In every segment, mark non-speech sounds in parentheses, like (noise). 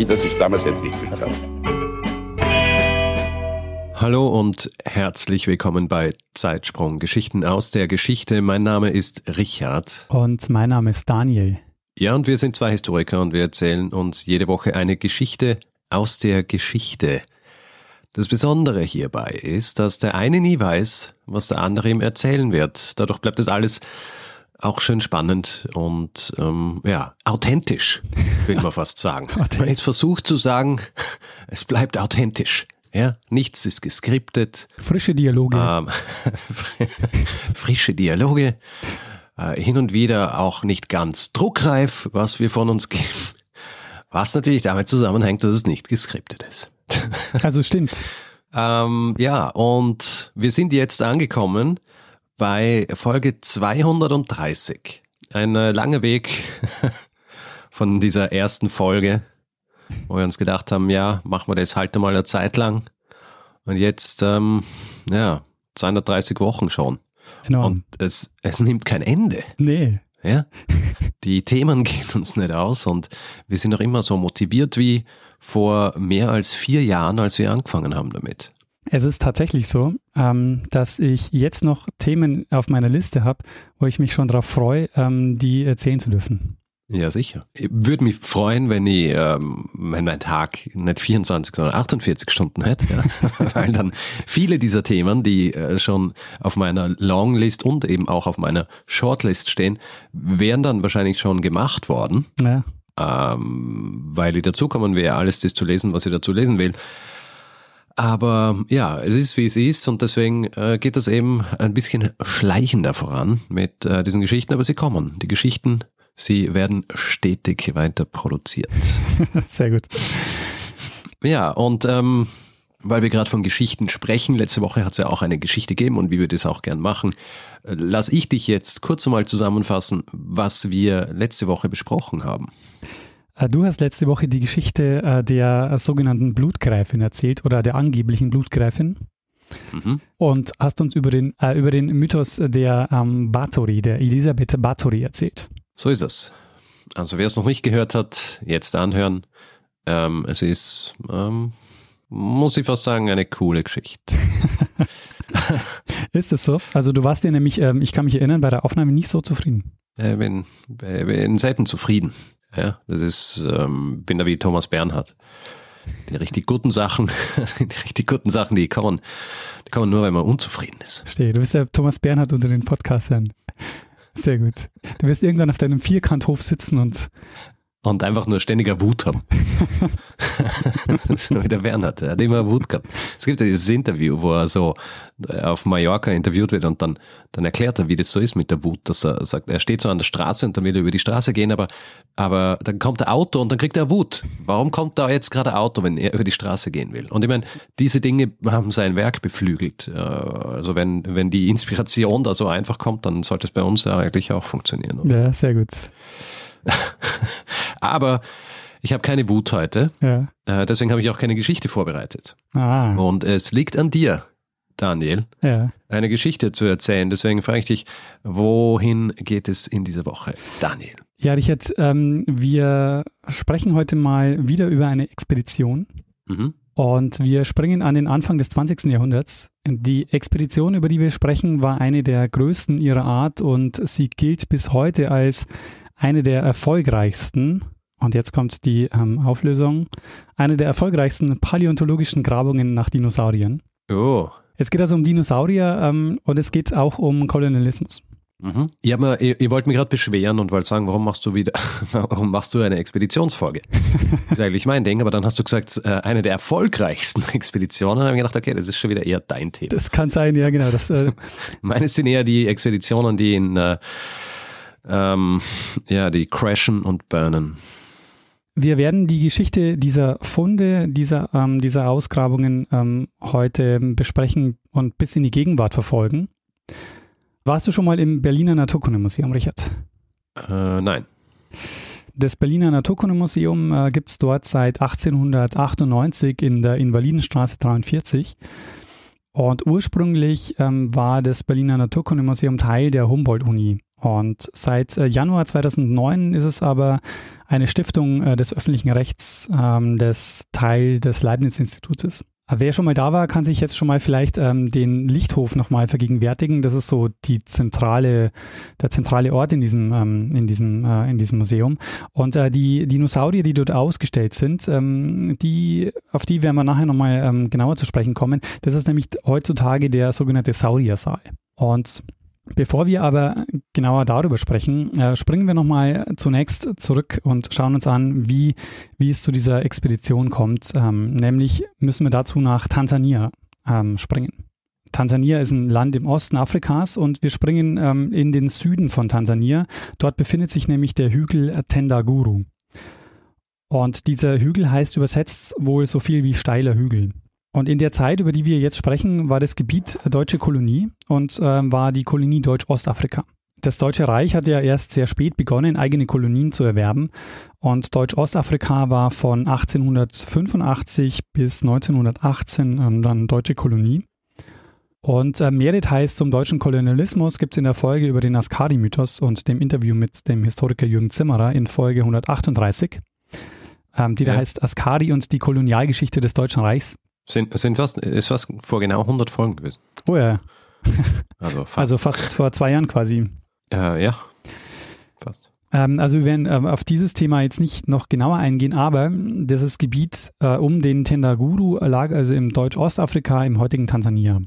wie das sich damals entwickelt hat. Hallo und herzlich willkommen bei Zeitsprung Geschichten aus der Geschichte. Mein Name ist Richard. Und mein Name ist Daniel. Ja, und wir sind zwei Historiker und wir erzählen uns jede Woche eine Geschichte aus der Geschichte. Das Besondere hierbei ist, dass der eine nie weiß, was der andere ihm erzählen wird. Dadurch bleibt es alles auch schön spannend und ähm, ja, authentisch, will man fast sagen. (laughs) man jetzt versucht zu sagen, (laughs) es bleibt authentisch. Ja, nichts ist geskriptet. Frische Dialoge. Ähm, (laughs) frische Dialoge. Äh, hin und wieder auch nicht ganz druckreif, was wir von uns geben. Was natürlich damit zusammenhängt, dass es nicht geskriptet ist. Also stimmt. ähm, ja, und wir sind jetzt angekommen bei Folge 230. Ein äh, langer Weg (laughs) von dieser ersten Folge, wo wir uns gedacht haben, ja, machen wir das halt mal eine Zeit lang. Und jetzt, ähm, ja, 230 Wochen schon. Genau. Und es, es nimmt kein Ende. Nee. Ja? (laughs) Die Themen (laughs) gehen uns nicht aus und wir sind noch immer so motiviert wie vor mehr als vier Jahren, als wir angefangen haben damit. Es ist tatsächlich so, ähm, dass ich jetzt noch Themen auf meiner Liste habe, wo ich mich schon darauf freue, ähm, die erzählen zu dürfen. Ja, sicher. Ich würde mich freuen, wenn ich, ähm, wenn mein Tag nicht 24, sondern 48 Stunden hätte, ja? (laughs) weil dann viele dieser Themen, die äh, schon auf meiner Longlist und eben auch auf meiner Shortlist stehen, wären dann wahrscheinlich schon gemacht worden. Ja. Ähm, weil ich dazukommen wäre, alles das zu lesen, was ich dazu lesen will. Aber ja, es ist wie es ist und deswegen äh, geht das eben ein bisschen schleichender voran mit äh, diesen Geschichten, aber sie kommen. Die Geschichten, sie werden stetig weiter produziert. (laughs) Sehr gut. Ja, und ähm, weil wir gerade von Geschichten sprechen, letzte Woche hat es ja auch eine Geschichte gegeben und wie wir das auch gern machen, äh, lass ich dich jetzt kurz einmal zusammenfassen, was wir letzte Woche besprochen haben. Äh, du hast letzte Woche die Geschichte äh, der sogenannten Blutgräfin erzählt oder der angeblichen Blutgräfin. Mhm. Und hast uns über den, äh, über den Mythos der ähm, Bathory, der Elisabeth Bathory erzählt. So ist es. Also wer es noch nicht gehört hat, jetzt anhören. Ähm, es ist, ähm, muss ich fast sagen, eine coole Geschichte. (laughs) ist es so? Also du warst ja nämlich, ähm, ich kann mich erinnern, bei der Aufnahme nicht so zufrieden. Äh, bin, bin selten zufrieden. Ja, das ist, ähm, bin da wie Thomas Bernhard. Die richtig guten Sachen, (laughs) die richtig guten Sachen, die kommen, die kommen nur, wenn man unzufrieden ist. Verstehe. Du bist ja Thomas Bernhard unter den Podcastern. Sehr gut. Du wirst irgendwann auf deinem Vierkanthof sitzen und und einfach nur ständiger Wut haben. (laughs) das ist wie der Bernhard, er hat immer Wut gehabt. Es gibt ja dieses Interview, wo er so äh, auf Mallorca interviewt wird und dann, dann erklärt er, wie das so ist mit der Wut, dass er sagt, er steht so an der Straße und dann will er über die Straße gehen, aber, aber dann kommt der Auto und dann kriegt er Wut. Warum kommt da jetzt gerade Auto, wenn er über die Straße gehen will? Und ich meine, diese Dinge haben sein Werk beflügelt. Äh, also wenn, wenn die Inspiration da so einfach kommt, dann sollte es bei uns ja eigentlich auch funktionieren. Oder? Ja, sehr gut. (laughs) Aber ich habe keine Wut heute. Ja. Äh, deswegen habe ich auch keine Geschichte vorbereitet. Ah. Und es liegt an dir, Daniel, ja. eine Geschichte zu erzählen. Deswegen frage ich dich, wohin geht es in dieser Woche, Daniel? Ja, Richard, ähm, wir sprechen heute mal wieder über eine Expedition. Mhm. Und wir springen an den Anfang des 20. Jahrhunderts. Die Expedition, über die wir sprechen, war eine der größten ihrer Art und sie gilt bis heute als eine der erfolgreichsten, und jetzt kommt die ähm, Auflösung, eine der erfolgreichsten paläontologischen Grabungen nach Dinosauriern. Oh. Es geht also um Dinosaurier ähm, und es geht auch um Kolonialismus. Mhm. Ich, mir, ich, ich wollte mich gerade beschweren und wollte sagen, warum machst du wieder, (laughs) warum machst du eine Expeditionsfolge? Das (laughs) ist eigentlich mein Ding, aber dann hast du gesagt, äh, eine der erfolgreichsten (laughs) Expeditionen. Da habe ich gedacht, okay, das ist schon wieder eher dein Thema. Das kann sein, ja, genau. Das, äh Meine sind eher die Expeditionen, die in äh, ähm, (laughs) ja, die crashen und burnen. wir werden die Geschichte dieser Funde, dieser, ähm, dieser Ausgrabungen ähm, heute besprechen und bis in die Gegenwart verfolgen. Warst du schon mal im Berliner Naturkundemuseum, Richard? Äh, nein. Das Berliner Naturkundemuseum äh, gibt es dort seit 1898 in der Invalidenstraße 43. Und ursprünglich ähm, war das Berliner Naturkundemuseum Teil der Humboldt-Uni. Und seit äh, Januar 2009 ist es aber eine Stiftung äh, des öffentlichen Rechts, ähm, des Teil des Leibniz-Institutes. Wer schon mal da war, kann sich jetzt schon mal vielleicht ähm, den Lichthof nochmal vergegenwärtigen. Das ist so die zentrale, der zentrale Ort in diesem, ähm, in diesem, äh, in diesem Museum. Und äh, die Dinosaurier, die dort ausgestellt sind, ähm, die, auf die werden wir nachher nochmal ähm, genauer zu sprechen kommen. Das ist nämlich heutzutage der sogenannte Sauriersaal. Und Bevor wir aber genauer darüber sprechen, äh, springen wir nochmal zunächst zurück und schauen uns an, wie, wie es zu dieser Expedition kommt. Ähm, nämlich müssen wir dazu nach Tansania ähm, springen. Tansania ist ein Land im Osten Afrikas und wir springen ähm, in den Süden von Tansania. Dort befindet sich nämlich der Hügel Tendaguru. Und dieser Hügel heißt übersetzt wohl so viel wie steiler Hügel. Und in der Zeit, über die wir jetzt sprechen, war das Gebiet deutsche Kolonie und äh, war die Kolonie Deutsch-Ostafrika. Das Deutsche Reich hat ja erst sehr spät begonnen, eigene Kolonien zu erwerben. Und Deutsch-Ostafrika war von 1885 bis 1918 ähm, dann deutsche Kolonie. Und äh, mehr Details zum deutschen Kolonialismus gibt es in der Folge über den Askari-Mythos und dem Interview mit dem Historiker Jürgen Zimmerer in Folge 138, ähm, die ja. da heißt Askari und die Kolonialgeschichte des Deutschen Reichs. Sind, sind fast, ist fast vor genau 100 Folgen gewesen. Oh ja. also, (laughs) fast. also fast vor zwei Jahren quasi. Äh, ja, fast. Ähm, also wir werden äh, auf dieses Thema jetzt nicht noch genauer eingehen, aber dieses Gebiet äh, um den Tendaguru lag also im Deutsch-Ostafrika, im heutigen Tansania.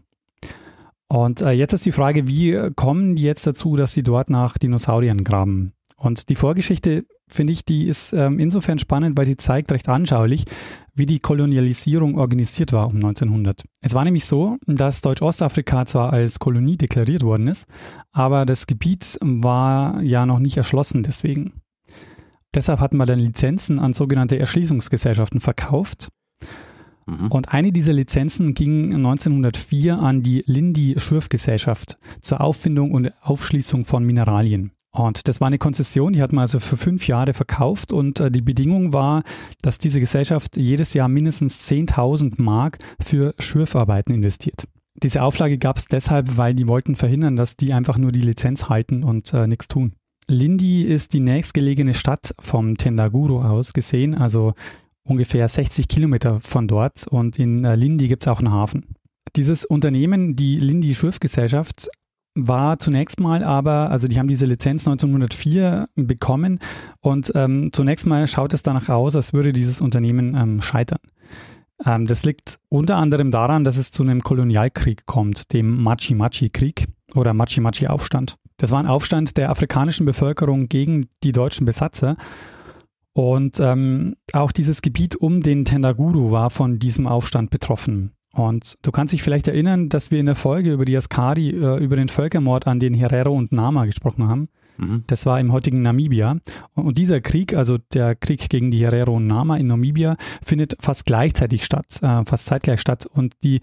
Und äh, jetzt ist die Frage, wie kommen die jetzt dazu, dass sie dort nach Dinosauriern graben? Und die Vorgeschichte, finde ich, die ist ähm, insofern spannend, weil sie zeigt recht anschaulich, wie die Kolonialisierung organisiert war um 1900. Es war nämlich so, dass Deutsch-Ostafrika zwar als Kolonie deklariert worden ist, aber das Gebiet war ja noch nicht erschlossen deswegen. Deshalb hatten wir dann Lizenzen an sogenannte Erschließungsgesellschaften verkauft. Mhm. Und eine dieser Lizenzen ging 1904 an die Lindy Schürfgesellschaft zur Auffindung und Aufschließung von Mineralien. Und das war eine Konzession, die hat man also für fünf Jahre verkauft und äh, die Bedingung war, dass diese Gesellschaft jedes Jahr mindestens 10.000 Mark für Schürfarbeiten investiert. Diese Auflage gab es deshalb, weil die wollten verhindern, dass die einfach nur die Lizenz halten und äh, nichts tun. Lindi ist die nächstgelegene Stadt vom Tendaguru aus gesehen, also ungefähr 60 Kilometer von dort und in äh, Lindi gibt es auch einen Hafen. Dieses Unternehmen, die Lindi Schürfgesellschaft, war zunächst mal aber, also die haben diese Lizenz 1904 bekommen und ähm, zunächst mal schaut es danach aus, als würde dieses Unternehmen ähm, scheitern. Ähm, das liegt unter anderem daran, dass es zu einem Kolonialkrieg kommt, dem Machi-Machi-Krieg oder Machi-Machi-Aufstand. Das war ein Aufstand der afrikanischen Bevölkerung gegen die deutschen Besatzer. Und ähm, auch dieses Gebiet um den Tendaguru war von diesem Aufstand betroffen. Und du kannst dich vielleicht erinnern, dass wir in der Folge über die Askari, äh, über den Völkermord an den Herero und Nama gesprochen haben. Mhm. Das war im heutigen Namibia. Und dieser Krieg, also der Krieg gegen die Herero und Nama in Namibia, findet fast gleichzeitig statt, äh, fast zeitgleich statt. Und die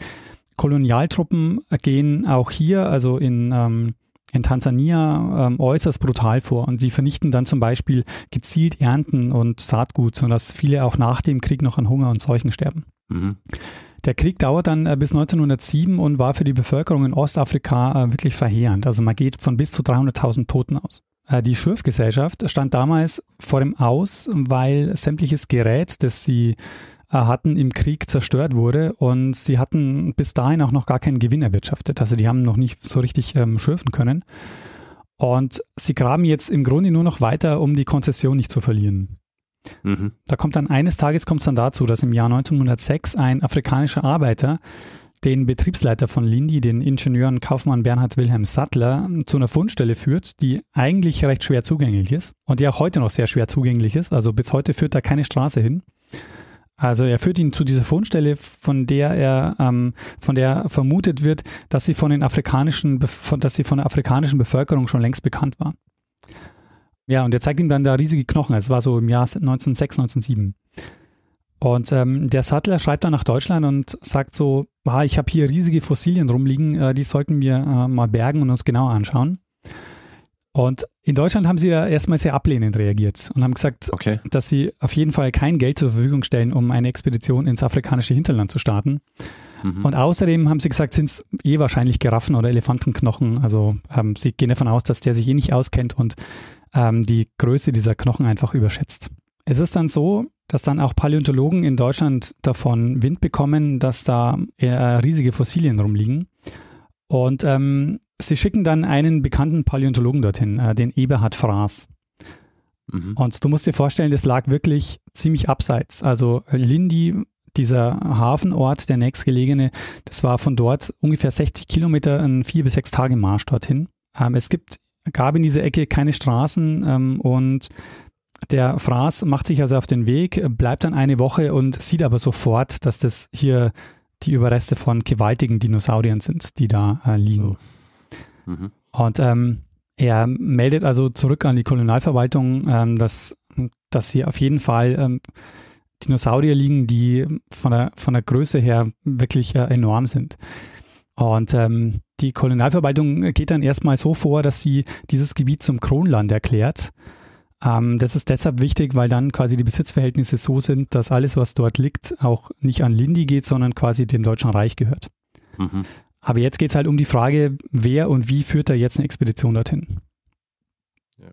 Kolonialtruppen gehen auch hier, also in, ähm, in Tansania, ähm, äußerst brutal vor. Und sie vernichten dann zum Beispiel gezielt Ernten und Saatgut, sodass viele auch nach dem Krieg noch an Hunger und Seuchen sterben. Mhm. Der Krieg dauert dann äh, bis 1907 und war für die Bevölkerung in Ostafrika äh, wirklich verheerend. Also man geht von bis zu 300.000 Toten aus. Äh, die Schürfgesellschaft stand damals vor dem Aus, weil sämtliches Gerät, das sie hatten, im Krieg zerstört wurde und sie hatten bis dahin auch noch gar keinen Gewinn erwirtschaftet. Also die haben noch nicht so richtig ähm, schürfen können. Und sie graben jetzt im Grunde nur noch weiter, um die Konzession nicht zu verlieren. Mhm. Da kommt dann eines Tages kommt es dann dazu, dass im Jahr 1906 ein afrikanischer Arbeiter den Betriebsleiter von Lindy, den Ingenieur und Kaufmann Bernhard Wilhelm Sattler, zu einer Fundstelle führt, die eigentlich recht schwer zugänglich ist und die auch heute noch sehr schwer zugänglich ist. Also bis heute führt da keine Straße hin. Also er führt ihn zu dieser Fundstelle, von der er, ähm, von der vermutet wird, dass sie von den afrikanischen, dass sie von der afrikanischen Bevölkerung schon längst bekannt war. Ja, und der zeigt ihm dann da riesige Knochen. Es war so im Jahr 1906, 1907. Und ähm, der Sattler schreibt dann nach Deutschland und sagt so, ah, ich habe hier riesige Fossilien rumliegen, äh, die sollten wir äh, mal bergen und uns genauer anschauen. Und in Deutschland haben sie ja erstmal sehr ablehnend reagiert und haben gesagt, Okay. dass sie auf jeden Fall kein Geld zur Verfügung stellen, um eine Expedition ins afrikanische Hinterland zu starten. Mhm. Und außerdem haben sie gesagt, sind es eh wahrscheinlich Giraffen oder Elefantenknochen. Also ähm, sie gehen davon aus, dass der sich eh nicht auskennt und ähm, die Größe dieser Knochen einfach überschätzt. Es ist dann so, dass dann auch Paläontologen in Deutschland davon Wind bekommen, dass da eher riesige Fossilien rumliegen. Und ähm, sie schicken dann einen bekannten Paläontologen dorthin, äh, den Eberhard Fraß. Mhm. Und du musst dir vorstellen, das lag wirklich ziemlich abseits. Also Lindi, dieser Hafenort, der nächstgelegene, das war von dort ungefähr 60 Kilometer, ein vier bis sechs Tage Marsch dorthin. Ähm, es gibt, gab in dieser Ecke keine Straßen ähm, und der Fraß macht sich also auf den Weg, bleibt dann eine Woche und sieht aber sofort, dass das hier die Überreste von gewaltigen Dinosauriern sind, die da äh, liegen. Mhm. Und ähm, er meldet also zurück an die Kolonialverwaltung, ähm, dass, dass hier auf jeden Fall ähm, Dinosaurier liegen, die von der, von der Größe her wirklich äh, enorm sind. Und ähm, die Kolonialverwaltung geht dann erstmal so vor, dass sie dieses Gebiet zum Kronland erklärt. Ähm, das ist deshalb wichtig, weil dann quasi die Besitzverhältnisse so sind, dass alles, was dort liegt, auch nicht an Lindi geht, sondern quasi dem Deutschen Reich gehört. Mhm. Aber jetzt geht es halt um die Frage, wer und wie führt da jetzt eine Expedition dorthin? Ja.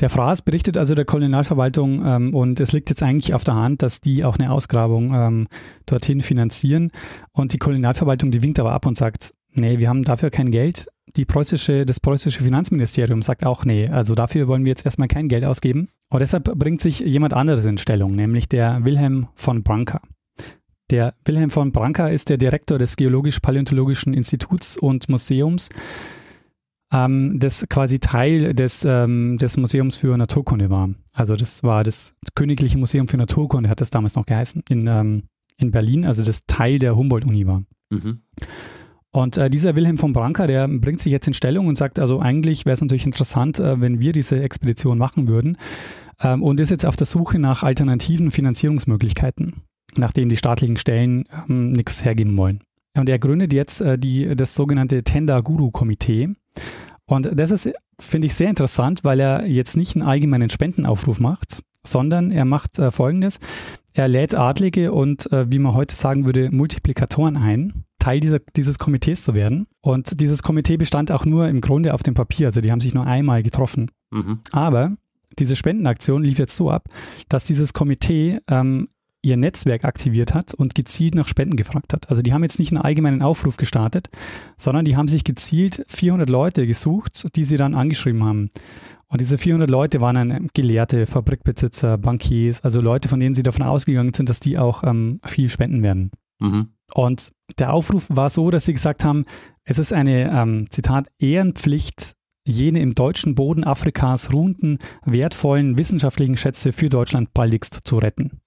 Der Fraß berichtet also der Kolonialverwaltung ähm, und es liegt jetzt eigentlich auf der Hand, dass die auch eine Ausgrabung ähm, dorthin finanzieren. Und die Kolonialverwaltung, die winkt aber ab und sagt, nee, wir haben dafür kein Geld. Die preußische, das preußische Finanzministerium sagt auch, nee, also dafür wollen wir jetzt erstmal kein Geld ausgeben. Und deshalb bringt sich jemand anderes in Stellung, nämlich der Wilhelm von Branca. Der Wilhelm von Branca ist der Direktor des Geologisch-Paläontologischen Instituts und Museums, ähm, das quasi Teil des, ähm, des Museums für Naturkunde war. Also das war das Königliche Museum für Naturkunde, hat das damals noch geheißen, in, ähm, in Berlin, also das Teil der Humboldt-Uni war. Mhm. Und äh, dieser Wilhelm von Branca, der bringt sich jetzt in Stellung und sagt, also eigentlich wäre es natürlich interessant, äh, wenn wir diese Expedition machen würden ähm, und ist jetzt auf der Suche nach alternativen Finanzierungsmöglichkeiten, nachdem die staatlichen Stellen ähm, nichts hergeben wollen. Und er gründet jetzt äh, die, das sogenannte Tenda Guru Komitee. Und das ist, finde ich, sehr interessant, weil er jetzt nicht einen allgemeinen Spendenaufruf macht, sondern er macht äh, Folgendes. Er lädt Adlige und, äh, wie man heute sagen würde, Multiplikatoren ein, Teil dieser, dieses Komitees zu werden. Und dieses Komitee bestand auch nur im Grunde auf dem Papier, also die haben sich nur einmal getroffen. Mhm. Aber diese Spendenaktion lief jetzt so ab, dass dieses Komitee ähm, ihr Netzwerk aktiviert hat und gezielt nach Spenden gefragt hat. Also die haben jetzt nicht einen allgemeinen Aufruf gestartet, sondern die haben sich gezielt 400 Leute gesucht, die sie dann angeschrieben haben. Und diese 400 Leute waren dann Gelehrte, Fabrikbesitzer, Bankiers, also Leute, von denen sie davon ausgegangen sind, dass die auch ähm, viel spenden werden. Mhm. Und der Aufruf war so, dass sie gesagt haben, es ist eine, ähm, Zitat, Ehrenpflicht, jene im deutschen Boden Afrikas ruhenden, wertvollen wissenschaftlichen Schätze für Deutschland baldigst zu retten.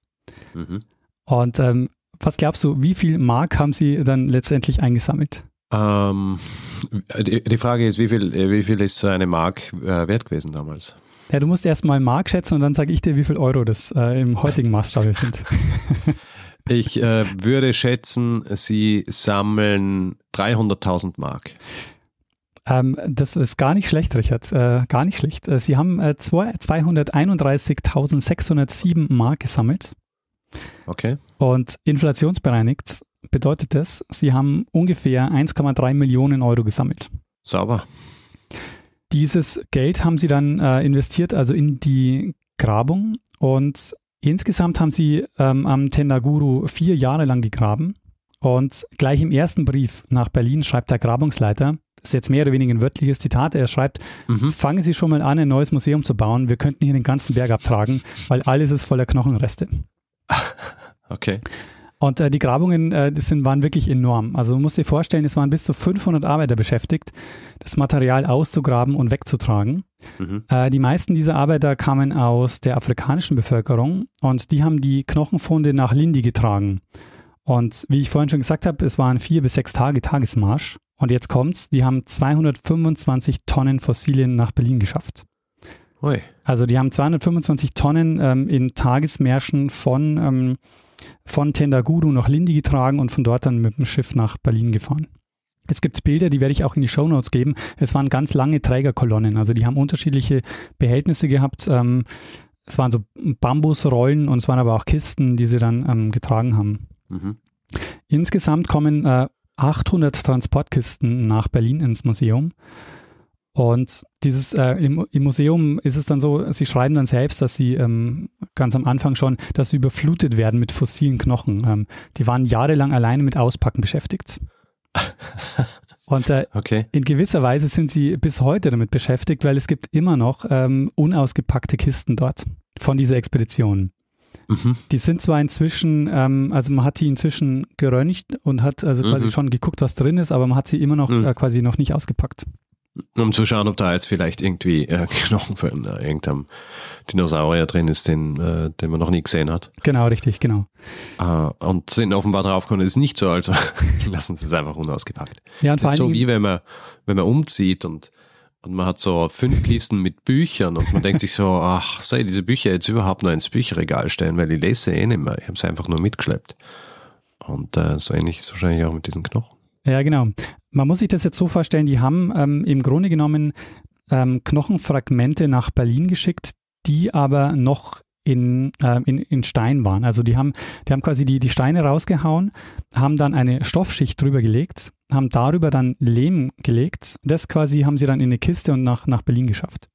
Mhm. Und ähm, was glaubst du, wie viel Mark haben sie dann letztendlich eingesammelt? Ähm, die, die Frage ist, wie viel, wie viel ist so eine Mark äh, wert gewesen damals? Ja, du musst erst mal Mark schätzen und dann sage ich dir, wie viel Euro das äh, im heutigen Maßstab sind. (laughs) Ich äh, würde schätzen, sie sammeln 300.000 Mark. Ähm, das ist gar nicht schlecht, Richard. Äh, gar nicht schlecht. Äh, sie haben äh, zwei- 231.607 Mark gesammelt. Okay. Und inflationsbereinigt bedeutet das, sie haben ungefähr 1,3 Millionen Euro gesammelt. Sauber. Dieses Geld haben sie dann äh, investiert, also in die Grabung. Und insgesamt haben sie ähm, am Tendaguru vier Jahre lang gegraben. Und gleich im ersten Brief nach Berlin schreibt der Grabungsleiter, das ist jetzt mehr oder weniger ein wörtliches Zitat, er schreibt, Mhm. fangen Sie schon mal an, ein neues Museum zu bauen. Wir könnten hier den ganzen Berg abtragen, weil alles ist voller Knochenreste. (laughs) Okay. Und äh, die Grabungen äh, das sind, waren wirklich enorm. Also du musst dir vorstellen, es waren bis zu 500 Arbeiter beschäftigt, das Material auszugraben und wegzutragen. Mhm. Äh, die meisten dieser Arbeiter kamen aus der afrikanischen Bevölkerung und die haben die Knochenfunde nach Lindi getragen. Und wie ich vorhin schon gesagt habe, es waren vier bis sechs Tage Tagesmarsch. Und jetzt kommt's, die haben 225 Tonnen Fossilien nach Berlin geschafft. Ui. Also die haben 225 Tonnen ähm, in Tagesmärschen von, ähm, von Tendaguru nach Lindi getragen und von dort dann mit dem Schiff nach Berlin gefahren. Es gibt Bilder, die werde ich auch in die Shownotes geben. Es waren ganz lange Trägerkolonnen, also die haben unterschiedliche Behältnisse gehabt. Ähm, es waren so Bambusrollen und es waren aber auch Kisten, die sie dann ähm, getragen haben. Mhm. Insgesamt kommen äh, 800 Transportkisten nach Berlin ins Museum. Und dieses äh, im, im, Museum ist es dann so, sie schreiben dann selbst, dass sie ähm, ganz am Anfang schon, dass sie überflutet werden mit fossilen Knochen. Ähm, die waren jahrelang alleine mit Auspacken beschäftigt. (laughs) Und äh, Okay. in gewisser Weise sind sie bis heute damit beschäftigt, weil es gibt immer noch ähm, unausgepackte Kisten dort von dieser Expedition. Mhm. Die sind zwar inzwischen, ähm, also man hat die inzwischen geröntgt und hat also quasi Mhm. schon geguckt, was drin ist, aber man hat sie immer noch Mhm. äh, quasi noch nicht ausgepackt. Um zu schauen, ob da jetzt vielleicht irgendwie äh, (laughs) Knochen von äh, irgendeinem Dinosaurier drin ist, den, äh, den man noch nie gesehen hat. Genau, richtig, genau. Äh, und sind offenbar draufgekommen, es ist nicht so, also (laughs) lassen sie es einfach unausgepackt. Ja, und vor Das ist allen so wie wenn man, wenn man umzieht und, und man hat so fünf Kisten mit Büchern und man denkt sich so, (laughs) ach, soll ich diese Bücher jetzt überhaupt noch ins Bücherregal stellen, weil ich lese eh nicht mehr. Ich habe sie einfach nur mitgeschleppt. Und äh, so ähnlich ist es wahrscheinlich auch mit diesen Knochen. ja genau. Man muss sich das jetzt so vorstellen, die haben ähm, im Grunde genommen ähm, Knochenfragmente nach Berlin geschickt, die aber noch in, äh, in, in Stein waren. Also die haben, die haben quasi die, die Steine rausgehauen, haben dann eine Stoffschicht drüber gelegt, haben darüber dann Lehm gelegt. Das quasi haben sie dann in eine Kiste und nach, nach Berlin geschafft.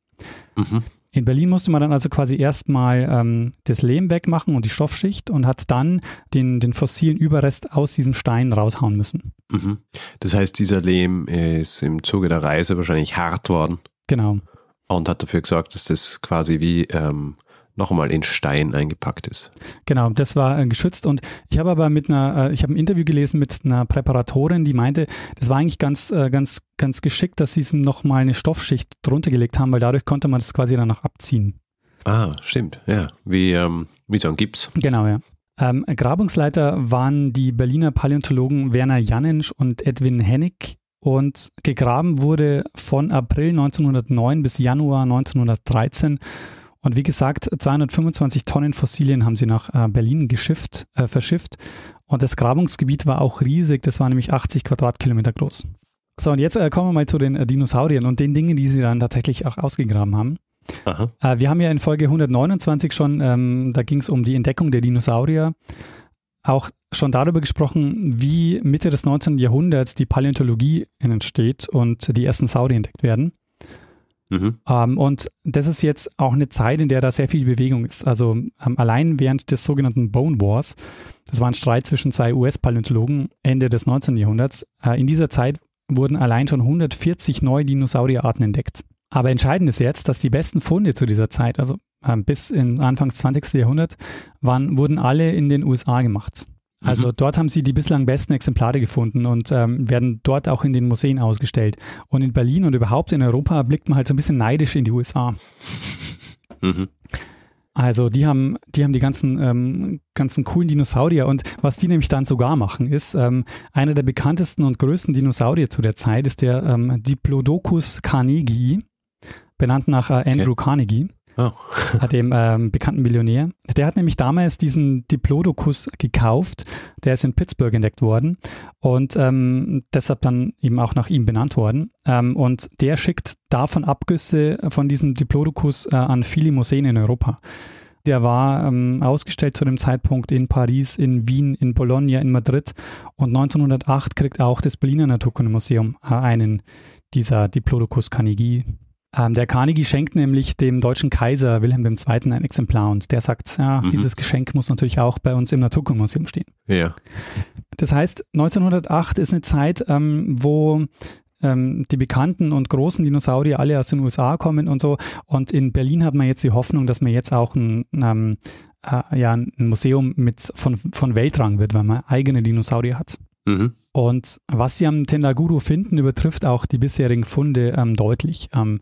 Mhm. In Berlin musste man dann also quasi erstmal ähm, das Lehm wegmachen und die Stoffschicht und hat dann den, den fossilen Überrest aus diesem Stein raushauen müssen. Mhm. Das heißt, dieser Lehm ist im Zuge der Reise wahrscheinlich hart worden Genau. und hat dafür gesorgt, dass das quasi wie ähm, noch einmal in Stein eingepackt ist. Genau, das war äh, geschützt und ich habe aber mit einer, äh, ich habe ein Interview gelesen mit einer Präparatorin, die meinte, das war eigentlich ganz, äh, ganz, ganz geschickt, dass sie es nochmal eine Stoffschicht drunter gelegt haben, weil dadurch konnte man das quasi danach abziehen. Ah, stimmt, ja. Wie, ähm, wie so ein Gips. Genau, ja. Ähm, Grabungsleiter waren die Berliner Paläontologen Werner Jannensch und Edwin Hennig und gegraben wurde von April 1909 bis Januar 1913. Und wie gesagt, 225 Tonnen Fossilien haben sie nach äh, Berlin geschifft, äh, verschifft. Und das Grabungsgebiet war auch riesig, das war nämlich 80 Quadratkilometer groß. So, und jetzt äh, kommen wir mal zu den äh, Dinosauriern und den Dingen, die sie dann tatsächlich auch ausgegraben haben. Äh, wir haben ja in Folge 129 schon, ähm, da ging es um die Entdeckung der Dinosaurier, auch schon darüber gesprochen, wie Mitte des 19. Jahrhunderts die Paläontologie entsteht und die ersten Saurier entdeckt werden. Mhm. Ähm, und das ist jetzt auch eine Zeit, in der da sehr viel Bewegung ist. Also ähm, allein während des sogenannten Bone Wars, das war ein Streit zwischen zwei US-Paläontologen Ende des 19. Jahrhunderts, äh, in dieser Zeit wurden allein schon 140 neue Dinosaurierarten entdeckt. Aber entscheidend ist jetzt, dass die besten Funde zu dieser Zeit, also ähm, bis in Anfangs 20. Jahrhundert, waren, wurden alle in den USA gemacht. Also Mhm. dort haben sie die bislang besten Exemplare gefunden und ähm, werden dort auch in den Museen ausgestellt. Und in Berlin und überhaupt in Europa blickt man halt so ein bisschen neidisch in die USA. (laughs) Mhm. Also die haben, die haben die ganzen, ähm, ganzen coolen Dinosaurier und was die nämlich dann sogar machen ist, ähm, einer der bekanntesten und größten Dinosaurier zu der Zeit ist der ähm, Diplodocus carnegii, benannt nach äh, Andrew Carnegie, Oh. (laughs) dem ähm, bekannten Millionär. Der hat nämlich damals diesen Diplodocus gekauft, der ist in Pittsburgh entdeckt worden und ähm, deshalb dann eben auch nach ihm benannt worden. Ähm, und der schickt davon Abgüsse von diesem Diplodocus äh, an viele Museen in Europa. Der war ähm, ausgestellt zu dem Zeitpunkt in Paris, in Wien, in Bologna, in Madrid und 1908 kriegt auch das Berliner Naturkundemuseum äh, einen dieser Diplodocus carnegie. Ähm, der Carnegie schenkt nämlich dem deutschen Kaiser Wilhelm II. ein Exemplar und der sagt, ja, Mhm. dieses Geschenk muss natürlich auch bei uns im Naturkundemuseum stehen. Ja. Das heißt, 1908 ist eine Zeit, ähm, wo ähm, die bekannten und großen Dinosaurier alle aus den USA kommen und so. Und in Berlin hat man jetzt die Hoffnung, dass man jetzt auch ein, ähm, äh, ja, ein Museum mit, von, von Weltrang wird, weil man eigene Dinosaurier hat. Mhm. Und was sie am Tendaguru finden, übertrifft auch die bisherigen Funde ähm, deutlich. Ähm,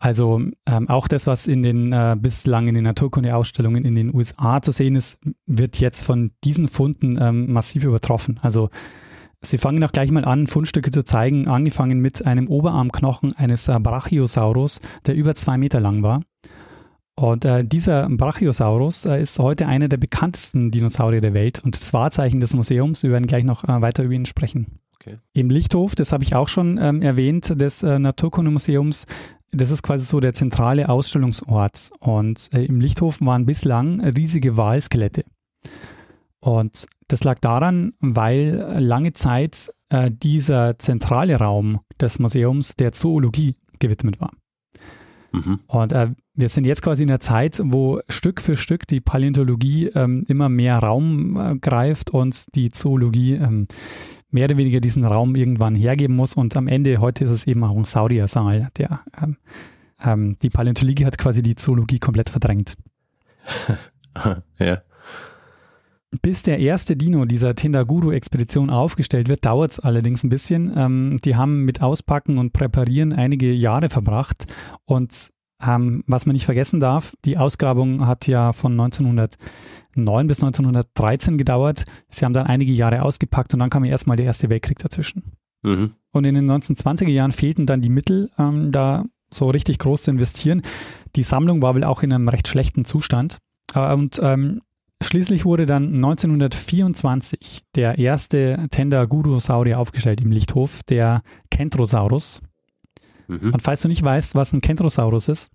also ähm, auch das, was in den äh, bislang in den Naturkundeausstellungen in den USA zu sehen ist, wird jetzt von diesen Funden ähm, massiv übertroffen. Also sie fangen auch gleich mal an, Fundstücke zu zeigen, angefangen mit einem Oberarmknochen eines äh, Brachiosaurus, der über zwei Meter lang war. Und äh, dieser Brachiosaurus äh, ist heute einer der bekanntesten Dinosaurier der Welt und das Wahrzeichen des Museums. Wir werden gleich noch äh, weiter über ihn sprechen. Okay. Im Lichthof, das habe ich auch schon ähm, erwähnt, des äh, Naturkundemuseums, das ist quasi so der zentrale Ausstellungsort. Und äh, im Lichthof waren bislang riesige Walskelette. Und das lag daran, weil lange Zeit äh, dieser zentrale Raum des Museums der Zoologie gewidmet war. Mhm. Und äh, wir sind jetzt quasi in der Zeit, wo Stück für Stück die Paläontologie ähm, immer mehr Raum äh, greift und die Zoologie ähm, mehr oder weniger diesen Raum irgendwann hergeben muss. Und am Ende, heute ist es eben auch ein Sauriersaal, der ähm, ähm, die Paläontologie hat quasi die Zoologie komplett verdrängt. (laughs) ja. Bis der erste Dino dieser Tendaguru-Expedition aufgestellt wird, dauert es allerdings ein bisschen. Ähm, die haben mit Auspacken und Präparieren einige Jahre verbracht. Und ähm, was man nicht vergessen darf, die Ausgrabung hat ja von 1909 bis 1913 gedauert. Sie haben dann einige Jahre ausgepackt und dann kam erstmal der Erste Weltkrieg dazwischen. Mhm. Und in den 1920er Jahren fehlten dann die Mittel, ähm, da so richtig groß zu investieren. Die Sammlung war wohl auch in einem recht schlechten Zustand. Äh, und ähm, Schließlich wurde dann 1924 der erste Tendagurosaurier aufgestellt im Lichthof, der Kentrosaurus. Mhm. Und falls du nicht weißt, was ein Kentrosaurus ist,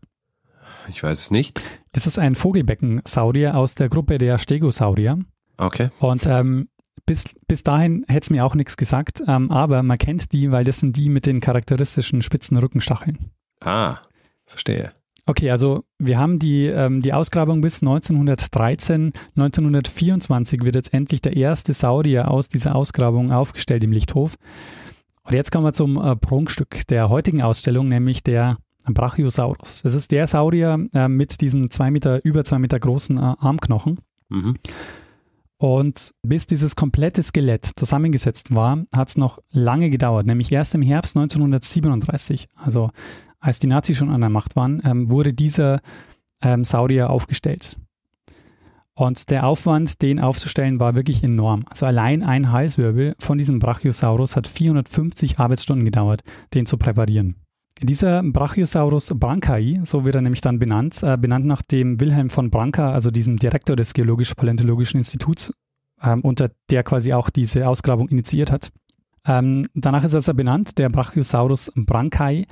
Ich weiß es nicht. das ist ein Vogelbeckensaurier aus der Gruppe der Stegosaurier. Okay. Und ähm, bis, bis dahin hätte es mir auch nichts gesagt, ähm, aber man kennt die, weil das sind die mit den charakteristischen spitzen Rückenstacheln. Ah, verstehe. Okay, also wir haben die, ähm, die Ausgrabung bis 1913. 1924 wird jetzt endlich der erste Saurier aus dieser Ausgrabung aufgestellt im Lichthof. Und jetzt kommen wir zum äh, Prunkstück der heutigen Ausstellung, nämlich der Brachiosaurus. Das ist der Saurier äh, mit diesem zwei Meter, über zwei Meter großen äh, Armknochen. Mhm. Und bis dieses komplette Skelett zusammengesetzt war, hat es noch lange gedauert, nämlich erst im Herbst 1937, also als die Nazis schon an der Macht waren, ähm, wurde dieser ähm, Saurier aufgestellt. Und der Aufwand, den aufzustellen, war wirklich enorm. Also allein ein Halswirbel von diesem Brachiosaurus hat 450 Arbeitsstunden gedauert, den zu präparieren. Dieser Brachiosaurus Brancai, so wird er nämlich dann benannt, äh, benannt nach dem Wilhelm von Branca, also diesem Direktor des Geologisch-Paläontologischen Instituts, ähm, unter der quasi auch diese Ausgrabung initiiert hat. Ähm, danach ist er benannt, der Brachiosaurus Brancai.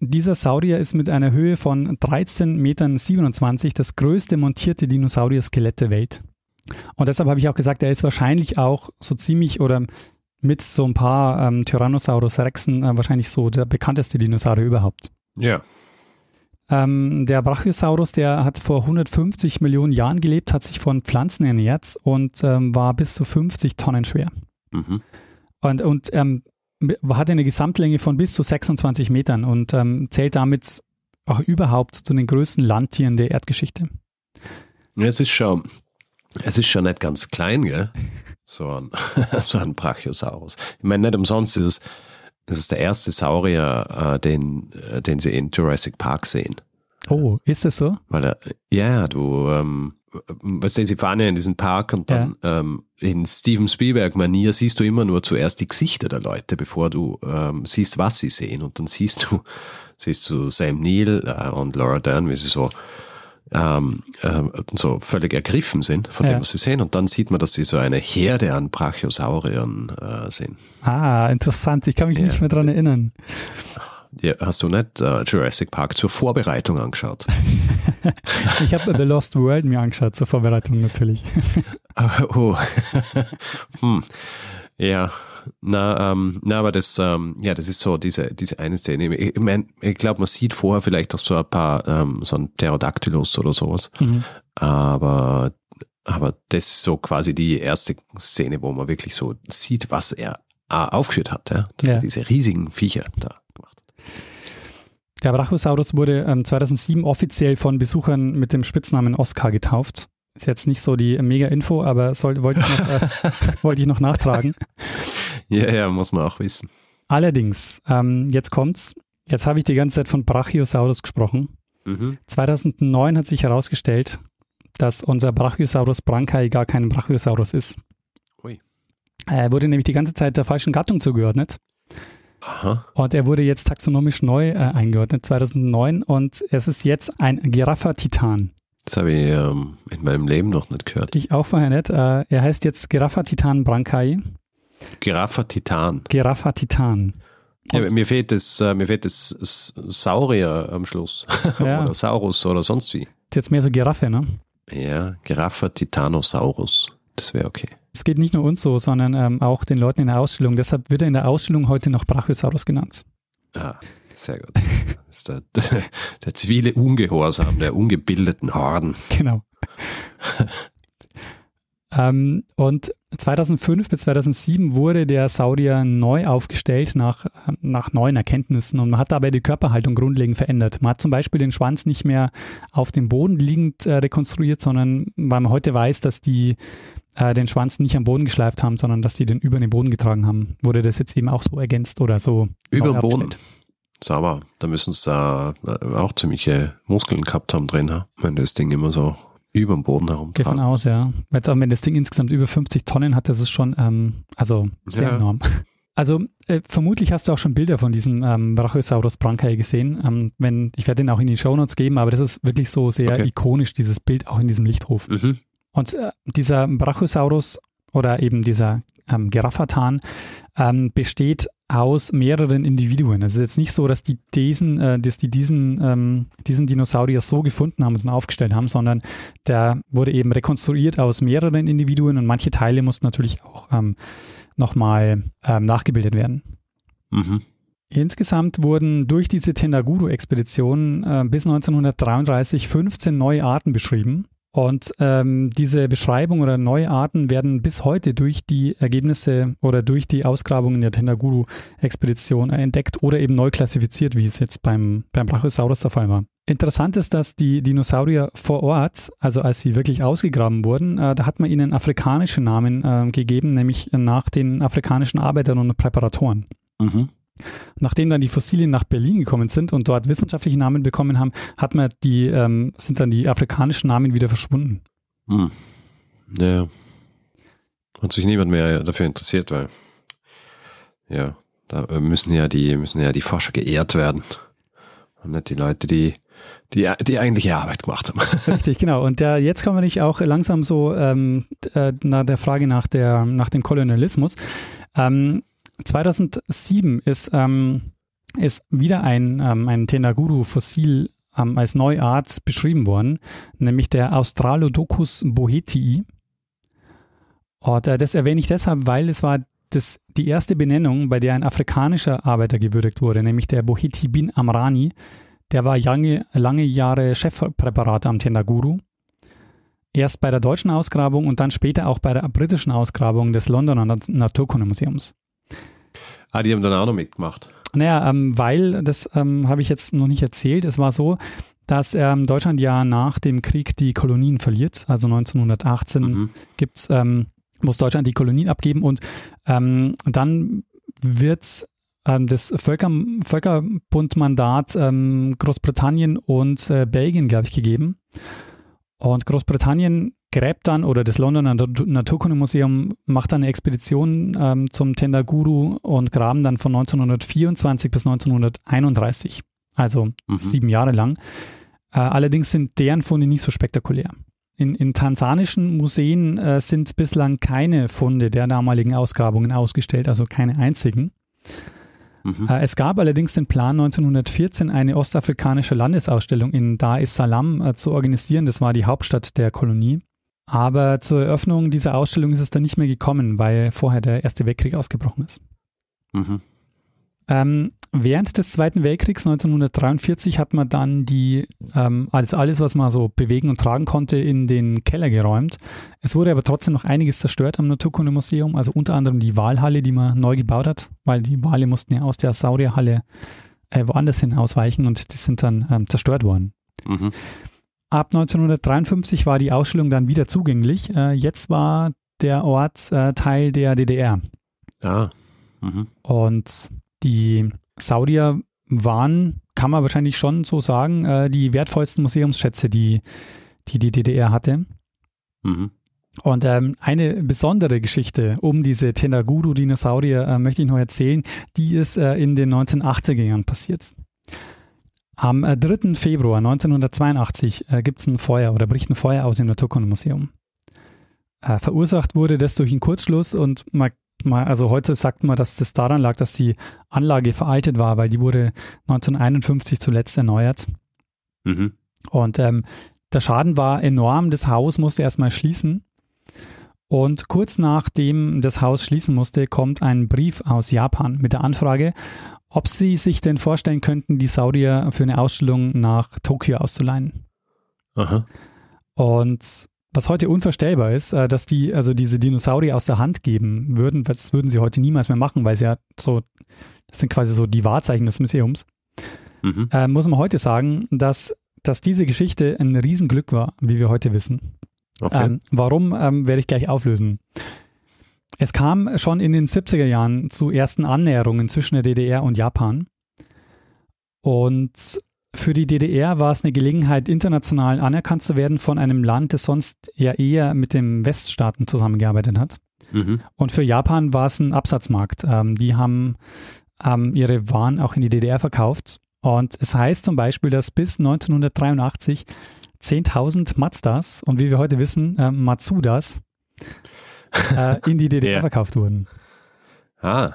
Dieser Saurier ist mit einer Höhe von 13,27 Metern das größte montierte Dinosaurier-Skelett der Welt. Und deshalb habe ich auch gesagt, er ist wahrscheinlich auch so ziemlich oder mit so ein paar ähm, Tyrannosaurus Rexen äh, wahrscheinlich so der bekannteste Dinosaurier überhaupt. Ja. Ähm, der Brachiosaurus, der hat vor 150 Millionen Jahren gelebt, hat sich von Pflanzen ernährt und ähm, war bis zu 50 Tonnen schwer. Mhm. Und, und ähm, hatte eine Gesamtlänge von bis zu 26 Metern und ähm, zählt damit auch überhaupt zu den größten Landtieren der Erdgeschichte. Es ist schon, es ist schon nicht ganz klein, gell? (laughs) So ein, (laughs) so ein Brachiosaurus. Ich meine, nicht umsonst ist es, es ist der erste Saurier, äh, den, äh, den sie in Jurassic Park sehen. Oh, ist das so? Weil er, ja, du, ähm, weißt du, sie fahren ja in diesen Park und dann ähm, in Steven Spielberg-Manier siehst du immer nur zuerst die Gesichter der Leute, bevor du ähm, siehst, was sie sehen. Und dann siehst du, (laughs) siehst du Sam Neill äh, und Laura Dern, wie sie so, ähm, äh, so völlig ergriffen sind von Ja. dem, was sie sehen. Und dann sieht man, dass sie so eine Herde an Brachiosauriern äh, sind. Ah, interessant. Ich kann mich Ja. nicht mehr dran erinnern. Ja, hast du nicht äh, Jurassic Park zur Vorbereitung angeschaut? (laughs) Ich habe The Lost World mir angeschaut zur Vorbereitung natürlich. (laughs) oh. (laughs) hm. Ja, na, ähm, na, aber das, ähm, ja, das ist so diese, diese eine Szene. Ich, mein, ich glaube, man sieht vorher vielleicht auch so ein paar, ähm, so ein Pterodactylus oder sowas. Mhm. Aber, aber das ist so quasi die erste Szene, wo man wirklich so sieht, was er äh, aufgeführt hat, ja? dass Ja. er diese riesigen Viecher da. Der Brachiosaurus wurde ähm, 2007 offiziell von Besuchern mit dem Spitznamen Oscar getauft. Ist jetzt nicht so die Mega-Info, aber wollte, ich noch, äh, (laughs) wollte ich noch nachtragen. Ja, ja, muss man auch wissen. Allerdings, ähm, jetzt kommt's. Jetzt habe ich die ganze Zeit von Brachiosaurus gesprochen. Mhm. 2009 hat sich herausgestellt, dass unser Brachiosaurus Brancai gar kein Brachiosaurus ist. Ui. Er wurde nämlich die ganze Zeit der falschen Gattung zugeordnet. Aha. Und er wurde jetzt taxonomisch neu äh, eingeordnet, 2009. Und es ist jetzt ein Giraffa-Titan. Das habe ich ähm, in meinem Leben noch nicht gehört. Ich auch vorher nicht. Äh, er heißt jetzt Giraffa-Titan Brankai. Giraffa Titan. Giraffa-Titan. Ja, mir fehlt das, äh, mir fehlt das Saurier am Schluss. (laughs) Ja. oder Saurus oder sonst wie. Ist jetzt mehr so Giraffe, ne? Ja, Giraffa Titanosaurus. Das wäre okay. Es geht nicht nur uns so, sondern ähm, auch den Leuten in der Ausstellung. Deshalb wird er in der Ausstellung heute noch Brachiosaurus genannt. Ah, sehr gut. Das ist der, der zivile Ungehorsam der ungebildeten Horden. Genau. (laughs) ähm, und 2005 bis 2007 wurde der Saurier neu aufgestellt nach, ähm, nach neuen Erkenntnissen und man hat dabei die Körperhaltung grundlegend verändert. Man hat zum Beispiel den Schwanz nicht mehr auf dem Boden liegend äh, rekonstruiert, sondern weil man heute weiß, dass die äh, den Schwanz nicht am Boden geschleift haben, sondern dass die den über den Boden getragen haben, wurde das jetzt eben auch so ergänzt oder so. Über den Boden. Sauber. Da müssen sie äh, auch ziemliche Muskeln gehabt haben drin, ha? wenn das Ding immer so über dem Boden Geht von herumtragen. aus, ja. Jetzt auch wenn das Ding insgesamt über 50 Tonnen hat, das ist schon, ähm, also sehr Ja. enorm. (laughs) Also äh, vermutlich hast du auch schon Bilder von diesem ähm, Brachiosaurus brancae gesehen. Ähm, wenn, ich werde den auch in die Shownotes geben, aber das ist wirklich so sehr Okay. ikonisch, dieses Bild auch in diesem Lichthof. Mhm. Und äh, dieser Brachiosaurus oder eben dieser ähm, Giraffatan ähm, besteht aus mehreren Individuen. Es ist jetzt nicht so, dass die diesen, äh, dass die diesen, ähm, diesen Dinosaurier so gefunden haben und aufgestellt haben, sondern der wurde eben rekonstruiert aus mehreren Individuen und manche Teile mussten natürlich auch ähm, nochmal ähm, nachgebildet werden. Mhm. Insgesamt wurden durch diese Tendaguru-Expedition äh, bis 1933 15 neue Arten beschrieben. Und ähm, diese Beschreibung oder neue Arten werden bis heute durch die Ergebnisse oder durch die Ausgrabungen der Tendaguru-Expedition entdeckt oder eben neu klassifiziert, wie es jetzt beim, beim Brachiosaurus der Fall war. Interessant ist, dass die Dinosaurier vor Ort, also als sie wirklich ausgegraben wurden, äh, da hat man ihnen afrikanische Namen äh, gegeben, nämlich nach den afrikanischen Arbeitern und Präparatoren. Mhm. Nachdem dann die Fossilien nach Berlin gekommen sind und dort wissenschaftliche Namen bekommen haben, hat man die, ähm, sind dann die afrikanischen Namen wieder verschwunden. Mhm. Ja. Hat sich niemand mehr dafür interessiert, weil ja, da müssen ja die, müssen ja die Forscher geehrt werden. Und nicht die Leute, die die, die eigentliche Arbeit gemacht haben. (laughs) Richtig, genau. Und äh, jetzt kommen wir nicht auch langsam so ähm, äh, nach der Frage nach, der, nach dem Kolonialismus. Ähm, 2007 ist, ähm, ist wieder ein, ähm, ein Tenaguru-Fossil ähm, als Neuart beschrieben worden, nämlich der Australodocus bohetii. Und äh, das erwähne ich deshalb, weil es war das, die erste Benennung, bei der ein afrikanischer Arbeiter gewürdigt wurde, nämlich der Boheti bin Amrani. Der war lange, lange Jahre Chefpräparator am Tendaguru. Erst bei der deutschen Ausgrabung und dann später auch bei der britischen Ausgrabung des Londoner Nat- Naturkundemuseums. Ah, die haben dann auch noch mitgemacht. Naja, ähm, weil, das ähm, habe ich jetzt noch nicht erzählt, es war so, dass ähm, Deutschland ja nach dem Krieg die Kolonien verliert. Also 1918 Mhm. gibt's, ähm, muss Deutschland die Kolonien abgeben und ähm, dann wird ähm, das Völker, Völkerbundmandat ähm, Großbritannien und äh, Belgien, glaube ich, gegeben. Und Großbritannien gräbt dann, oder das Londoner Nat- Naturkundemuseum macht dann eine Expedition ähm, zum Tendaguru und graben dann von 1924 bis 1931. Also Mhm. sieben Jahre lang. Äh, allerdings sind deren Funde nicht so spektakulär. In, in tansanischen Museen äh, sind bislang keine Funde der damaligen Ausgrabungen ausgestellt, also keine einzigen. Mhm. Äh, es gab allerdings den Plan, 1914 eine ostafrikanische Landesausstellung in Dar es Salaam äh, zu organisieren. Das war die Hauptstadt der Kolonie. Aber zur Eröffnung dieser Ausstellung ist es dann nicht mehr gekommen, weil vorher der Erste Weltkrieg ausgebrochen ist. Mhm. Ähm, während des Zweiten Weltkriegs 1943 hat man dann die, ähm, alles, alles, was man so bewegen und tragen konnte, in den Keller geräumt. Es wurde aber trotzdem noch einiges zerstört am Naturkundemuseum, also unter anderem die Walhalle, die man neu gebaut hat, weil die Wale mussten ja aus der Saurierhalle äh, woanders hin ausweichen und die sind dann ähm, zerstört worden. Mhm. Ab 1953 war die Ausstellung dann wieder zugänglich. Äh, jetzt war der Ort äh, Teil der DDR. Ah. Mhm. Und die Saurier waren, kann man wahrscheinlich schon so sagen, äh, die wertvollsten Museumsschätze, die die, die DDR hatte. Mhm. Und ähm, eine besondere Geschichte um diese Tendaguru-Dinosaurier äh, möchte ich noch erzählen. Die ist äh, in den 1980er Jahren passiert. Am äh, 3. Februar 1982 äh, gibt es ein Feuer oder bricht ein Feuer aus im Naturkundemuseum. Äh, verursacht wurde das durch einen Kurzschluss und man, man, also heute sagt man, dass das daran lag, dass die Anlage veraltet war, weil die wurde 1951 zuletzt erneuert. Mhm. Und ähm, der Schaden war enorm. Das Haus musste erstmal schließen. Und kurz nachdem das Haus schließen musste, kommt ein Brief aus Japan mit der Anfrage, ob sie sich denn vorstellen könnten, die Saurier für eine Ausstellung nach Tokio auszuleihen. Aha. Und was heute unvorstellbar ist, äh, dass die also diese Dinosaurier aus der Hand geben würden, das würden sie heute niemals mehr machen, weil sie ja so, das sind quasi so die Wahrzeichen des Museums. Mhm. Äh, muss man heute sagen, dass, dass diese Geschichte ein Riesenglück war, wie wir heute wissen. Okay. Ähm, warum, ähm, werde ich gleich auflösen. Es kam schon in den 70er Jahren zu ersten Annäherungen zwischen der DDR und Japan. Und für die DDR war es eine Gelegenheit, international anerkannt zu werden von einem Land, das sonst ja eher mit den Weststaaten zusammengearbeitet hat. mhm. Und für Japan war es ein Absatzmarkt. Ähm, die haben ähm, ihre Waren auch in die DDR verkauft. Und es heißt zum Beispiel, dass bis 1983 10.000 Mazdas und wie wir heute wissen, äh, Matsudas äh, in die DDR Ja. verkauft wurden. Ah.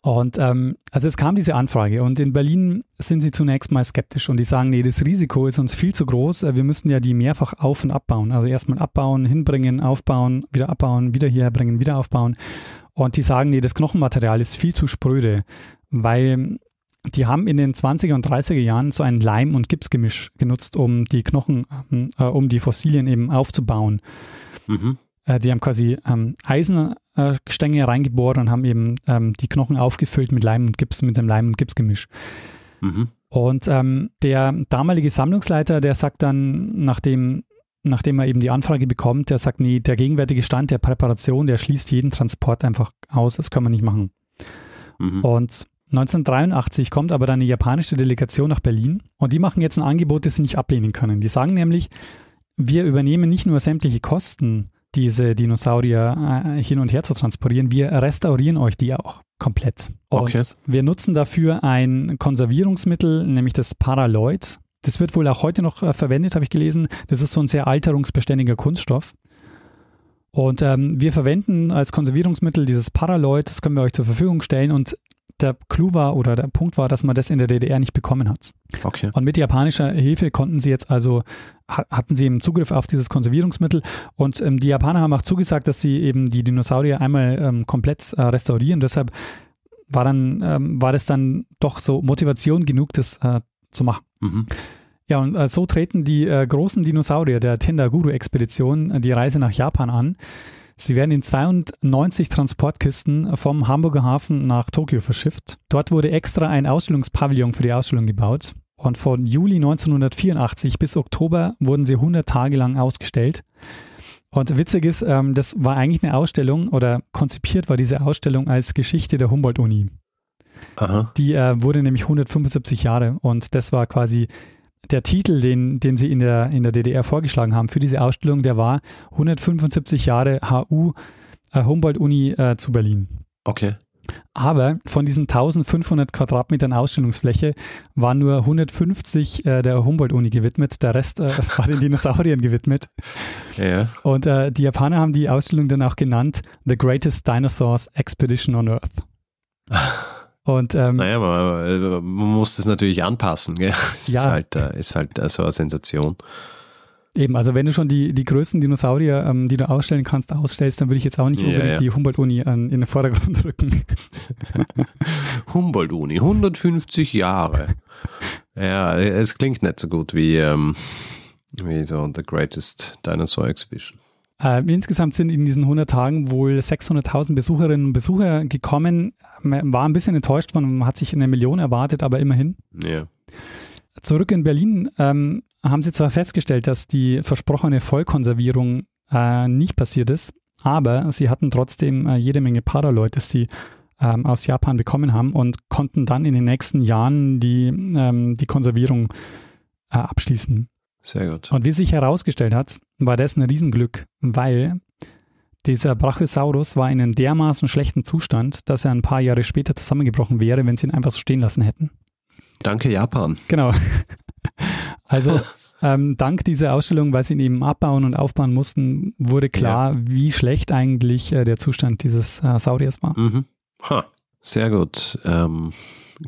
Und ähm, also es kam diese Anfrage und in Berlin sind sie zunächst mal skeptisch und die sagen, nee, das Risiko ist uns viel zu groß, äh, wir müssen ja die mehrfach auf- und abbauen. Also erstmal abbauen, hinbringen, aufbauen, wieder abbauen, wieder hierher bringen, wieder aufbauen. Und die sagen, nee, das Knochenmaterial ist viel zu spröde, weil die haben in den 20er und 30er Jahren so ein Leim- und Gipsgemisch genutzt, um die Knochen, ähm, äh, um die Fossilien eben aufzubauen. Mhm. Äh, die haben quasi ähm, Eisengestänge reingebohrt und haben eben ähm, die Knochen aufgefüllt mit Leim und Gips, mit dem Leim- und Gipsgemisch. Mhm. Und ähm, der damalige Sammlungsleiter, der sagt dann, nachdem, nachdem er eben die Anfrage bekommt, der sagt, nee, der gegenwärtige Stand der Präparation, der schließt jeden Transport einfach aus, das können wir nicht machen. Mhm. Und 1983 kommt aber dann eine japanische Delegation nach Berlin und die machen jetzt ein Angebot, das sie nicht ablehnen können. Die sagen nämlich, wir übernehmen nicht nur sämtliche Kosten, diese Dinosaurier äh, hin und her zu transportieren, wir restaurieren euch die auch komplett. Und Okay. wir nutzen dafür ein Konservierungsmittel, nämlich das Paraloid. Das wird wohl auch heute noch äh, verwendet, habe ich gelesen. Das ist so ein sehr alterungsbeständiger Kunststoff. Und ähm, wir verwenden als Konservierungsmittel dieses Paraloid, das können wir euch zur Verfügung stellen. Und der Clou war oder der Punkt war, dass man das in der DDR nicht bekommen hat. Okay. Und mit japanischer Hilfe konnten sie jetzt also, ha- hatten sie eben Zugriff auf dieses Konservierungsmittel. Und ähm, die Japaner haben auch zugesagt, dass sie eben die Dinosaurier einmal ähm, komplett äh, restaurieren. Deshalb war dann, ähm, war das dann doch so Motivation genug, das äh, zu machen. Mhm. Ja, und äh, so treten die äh, großen Dinosaurier der Tendaguru-Expedition äh, die Reise nach Japan an. Sie werden in 92 Transportkisten vom Hamburger Hafen nach Tokio verschifft. Dort wurde extra ein Ausstellungspavillon für die Ausstellung gebaut. Und von Juli 1984 bis Oktober wurden sie 100 Tage lang ausgestellt. Und witzig ist, ähm, das war eigentlich eine Ausstellung oder konzipiert war diese Ausstellung als Geschichte der Humboldt-Uni. Aha. Die äh, wurde nämlich 175 Jahre und das war quasi der Titel, den, den sie in der, in der DDR vorgeschlagen haben für diese Ausstellung, der war 175 Jahre HU äh, Humboldt-Uni äh, zu Berlin. Okay. Aber von diesen 1500 Quadratmetern Ausstellungsfläche waren nur 150 äh, der Humboldt-Uni gewidmet, der Rest äh, (laughs) war den Dinosauriern gewidmet. Ja. Und äh, die Japaner haben die Ausstellung dann auch genannt The Greatest Dinosaurs Expedition on Earth. (laughs) Und ähm, Naja, man, man muss das natürlich anpassen. Gell? (laughs) Es Ja. ist halt, äh, ist halt äh, so eine Sensation. Eben, also wenn du schon die, die größten Dinosaurier, ähm, die du ausstellen kannst, ausstellst, dann würde ich jetzt auch nicht Ja, unbedingt ja. die Humboldt-Uni an- in den Vordergrund (laughs) rücken. (laughs) Humboldt-Uni, 150 Jahre. Ja, es klingt nicht so gut wie, ähm, wie so The Greatest Dinosaur Exhibition. Ähm, insgesamt sind in diesen 100 Tagen wohl 600.000 Besucherinnen und Besucher gekommen. Man war ein bisschen enttäuscht von, man hat sich eine Million erwartet, aber immerhin. Ja. Zurück in Berlin ähm, haben sie zwar festgestellt, dass die versprochene Vollkonservierung äh, nicht passiert ist, aber sie hatten trotzdem äh, jede Menge Paraloid, das sie ähm, aus Japan bekommen haben und konnten dann in den nächsten Jahren die, ähm, die Konservierung äh, abschließen. Sehr gut. Und wie sich herausgestellt hat, war das ein Riesenglück, weil Dieser Brachiosaurus war in einem dermaßen schlechten Zustand, dass er ein paar Jahre später zusammengebrochen wäre, wenn sie ihn einfach so stehen lassen hätten. Danke, Japan. Genau. (laughs) Also ähm, dank dieser Ausstellung, weil sie ihn eben abbauen und aufbauen mussten, wurde klar, ja. wie schlecht eigentlich äh, der Zustand dieses äh, Sauriers war. Mhm. Ha, sehr gut. Ähm,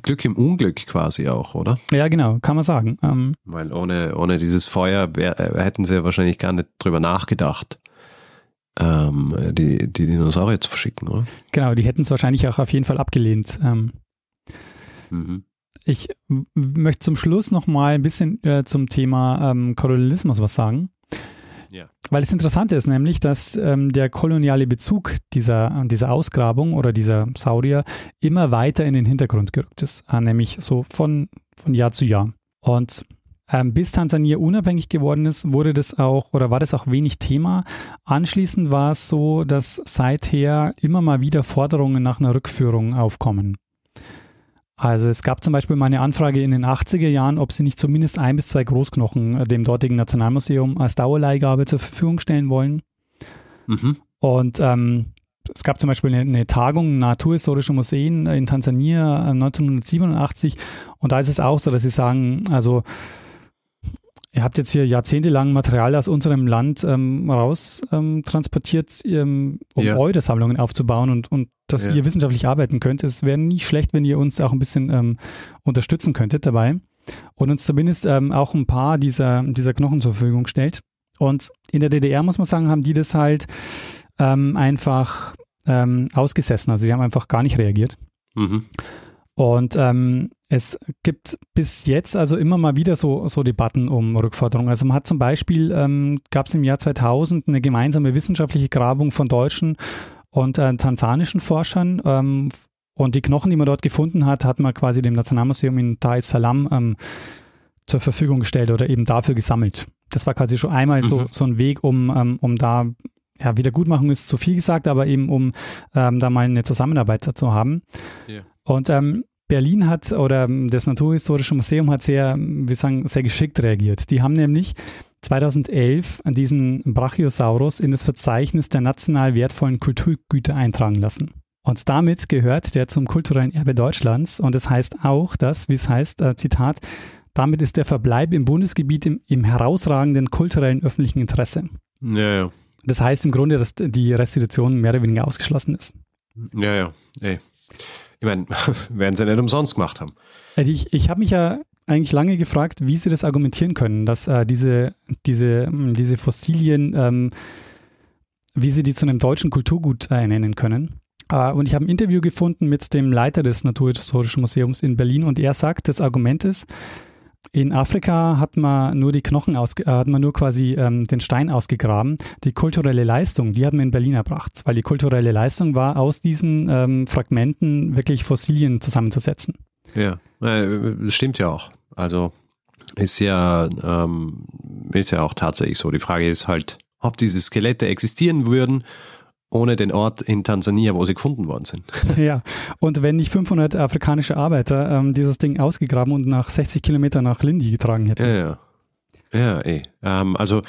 Glück im Unglück quasi auch, oder? Ja, genau, kann man sagen. Ähm, weil ohne, ohne dieses Feuer wär, äh, hätten sie wahrscheinlich gar nicht drüber nachgedacht ähm, die, die Dinosaurier zu verschicken, oder? Genau, die hätten es wahrscheinlich auch auf jeden Fall abgelehnt. Ähm, mhm. Ich möchte zum Schluss noch mal ein bisschen äh, zum Thema ähm, Kolonialismus was sagen. Ja. Weil das Interessante ist nämlich, dass ähm, der koloniale Bezug dieser, dieser Ausgrabung oder dieser Saurier immer weiter in den Hintergrund gerückt ist, äh, nämlich so von, von Jahr zu Jahr. Und ähm, bis Tansania unabhängig geworden ist, wurde das auch oder war das auch wenig Thema. Anschließend war es so, dass seither immer mal wieder Forderungen nach einer Rückführung aufkommen. Also es gab zum Beispiel mal eine Anfrage in den 80er Jahren, ob sie nicht zumindest ein bis zwei Großknochen äh, dem dortigen Nationalmuseum als Dauerleihgabe zur Verfügung stellen wollen. Mhm. Und ähm, es gab zum Beispiel eine, eine Tagung Naturhistorische Museen in Tansania 1987 äh, und da ist es auch so, dass sie sagen, also Ihr habt jetzt hier jahrzehntelang Material aus unserem Land ähm, raus ähm, transportiert, ähm, um ja. eure Sammlungen aufzubauen und, und dass ja. ihr wissenschaftlich arbeiten könnt. Es wäre nicht schlecht, wenn ihr uns auch ein bisschen ähm, unterstützen könntet dabei und uns zumindest ähm, auch ein paar dieser, dieser Knochen zur Verfügung stellt. Und in der DDR, muss man sagen, haben die das halt ähm, einfach ausgesessen. Also die haben einfach gar nicht reagiert. Mhm. Und ähm, es gibt bis jetzt also immer mal wieder so, so Debatten um Rückforderungen. Also man hat zum Beispiel, ähm, gab es im Jahr 2000 eine gemeinsame wissenschaftliche Grabung von deutschen und äh, tansanischen Forschern. Ähm, und die Knochen, die man dort gefunden hat, hat man quasi dem Nationalmuseum in Dar es Salaam ähm, zur Verfügung gestellt oder eben dafür gesammelt. Das war quasi schon einmal mhm. so, so ein Weg, um, ähm, um da ja, Wiedergutmachung ist zu viel gesagt, aber eben um ähm, da mal eine Zusammenarbeit zu haben. Yeah. Und ähm, Berlin hat oder das Naturhistorische Museum hat sehr, wir sagen, sehr geschickt reagiert. Die haben nämlich 2011 diesen Brachiosaurus in das Verzeichnis der national wertvollen Kulturgüter eintragen lassen. Und damit gehört der zum kulturellen Erbe Deutschlands. Und das heißt auch, dass, wie es heißt, äh, Zitat, damit ist der Verbleib im Bundesgebiet im, im herausragenden kulturellen öffentlichen Interesse. Ja, ja. Das heißt im Grunde, dass die Restitution mehr oder weniger ausgeschlossen ist. Ja, ja. Ey. Ich meine, (laughs) werden sie nicht umsonst gemacht haben. Also ich, ich habe mich ja eigentlich lange gefragt, wie sie das argumentieren können, dass äh, diese, diese, hm, diese Fossilien, ähm, wie sie die zu einem deutschen Kulturgut äh, nennen können. Äh, und ich habe ein Interview gefunden mit dem Leiter des Naturhistorischen Museums in Berlin und er sagt, das Argument ist, in Afrika hat man nur die Knochen aus, äh, hat man nur quasi ähm, den Stein ausgegraben. Die kulturelle Leistung, die hat man in Berlin erbracht, weil die kulturelle Leistung war, aus diesen ähm, Fragmenten wirklich Fossilien zusammenzusetzen. Ja, äh, stimmt ja auch. Also ist ja, ähm, ist ja auch tatsächlich so. Die Frage ist halt, ob diese Skelette existieren würden ohne den Ort in Tansania, wo sie gefunden worden sind. (laughs) Ja, und wenn nicht 500 afrikanische Arbeiter ähm, dieses Ding ausgegraben und nach 60 Kilometern nach Lindi getragen hätten. Ja, ja. Ja, eh. Ähm, also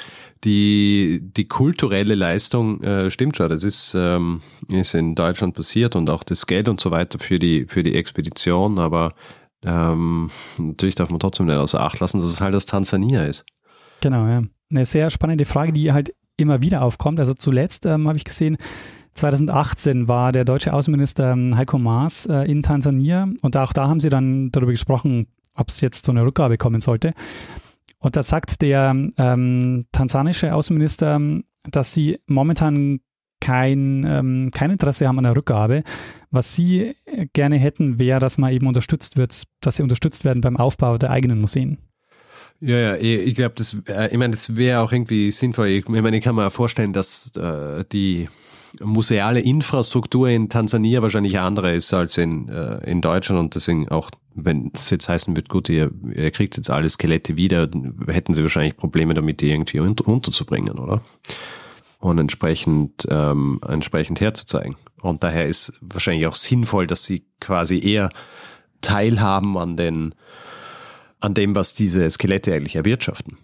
die, die kulturelle Leistung äh, stimmt schon. Das ist, ähm, ist in Deutschland passiert und auch das Geld und so weiter für die, für die Expedition. Aber ähm, natürlich darf man trotzdem nicht außer Acht lassen, dass es halt das Tansania ist. Genau, ja. Eine sehr spannende Frage, die halt immer wieder aufkommt. Also zuletzt ähm, habe ich gesehen, 2018 war der deutsche Außenminister ähm, Heiko Maas äh, in Tansania und auch da haben sie dann darüber gesprochen, ob es jetzt zu einer Rückgabe kommen sollte. Und da sagt der ähm, tansanische Außenminister, dass sie momentan kein, ähm, kein Interesse haben an der Rückgabe. Was sie gerne hätten, wäre, dass man eben unterstützt wird, dass sie unterstützt werden beim Aufbau der eigenen Museen. Ja, ja, ich glaube, das, äh, ich meine, das wäre auch irgendwie sinnvoll. Ich meine, ich kann mir vorstellen, dass äh, die museale Infrastruktur in Tansania wahrscheinlich andere ist als in, äh, in Deutschland und deswegen auch, wenn es jetzt heißen wird, gut, ihr, ihr kriegt jetzt alle Skelette wieder, hätten sie wahrscheinlich Probleme damit, die irgendwie unter, unterzubringen, oder? Und entsprechend, ähm, entsprechend herzuzeigen. Und daher ist wahrscheinlich auch sinnvoll, dass sie quasi eher teilhaben an den an dem, was diese Skelette eigentlich erwirtschaften.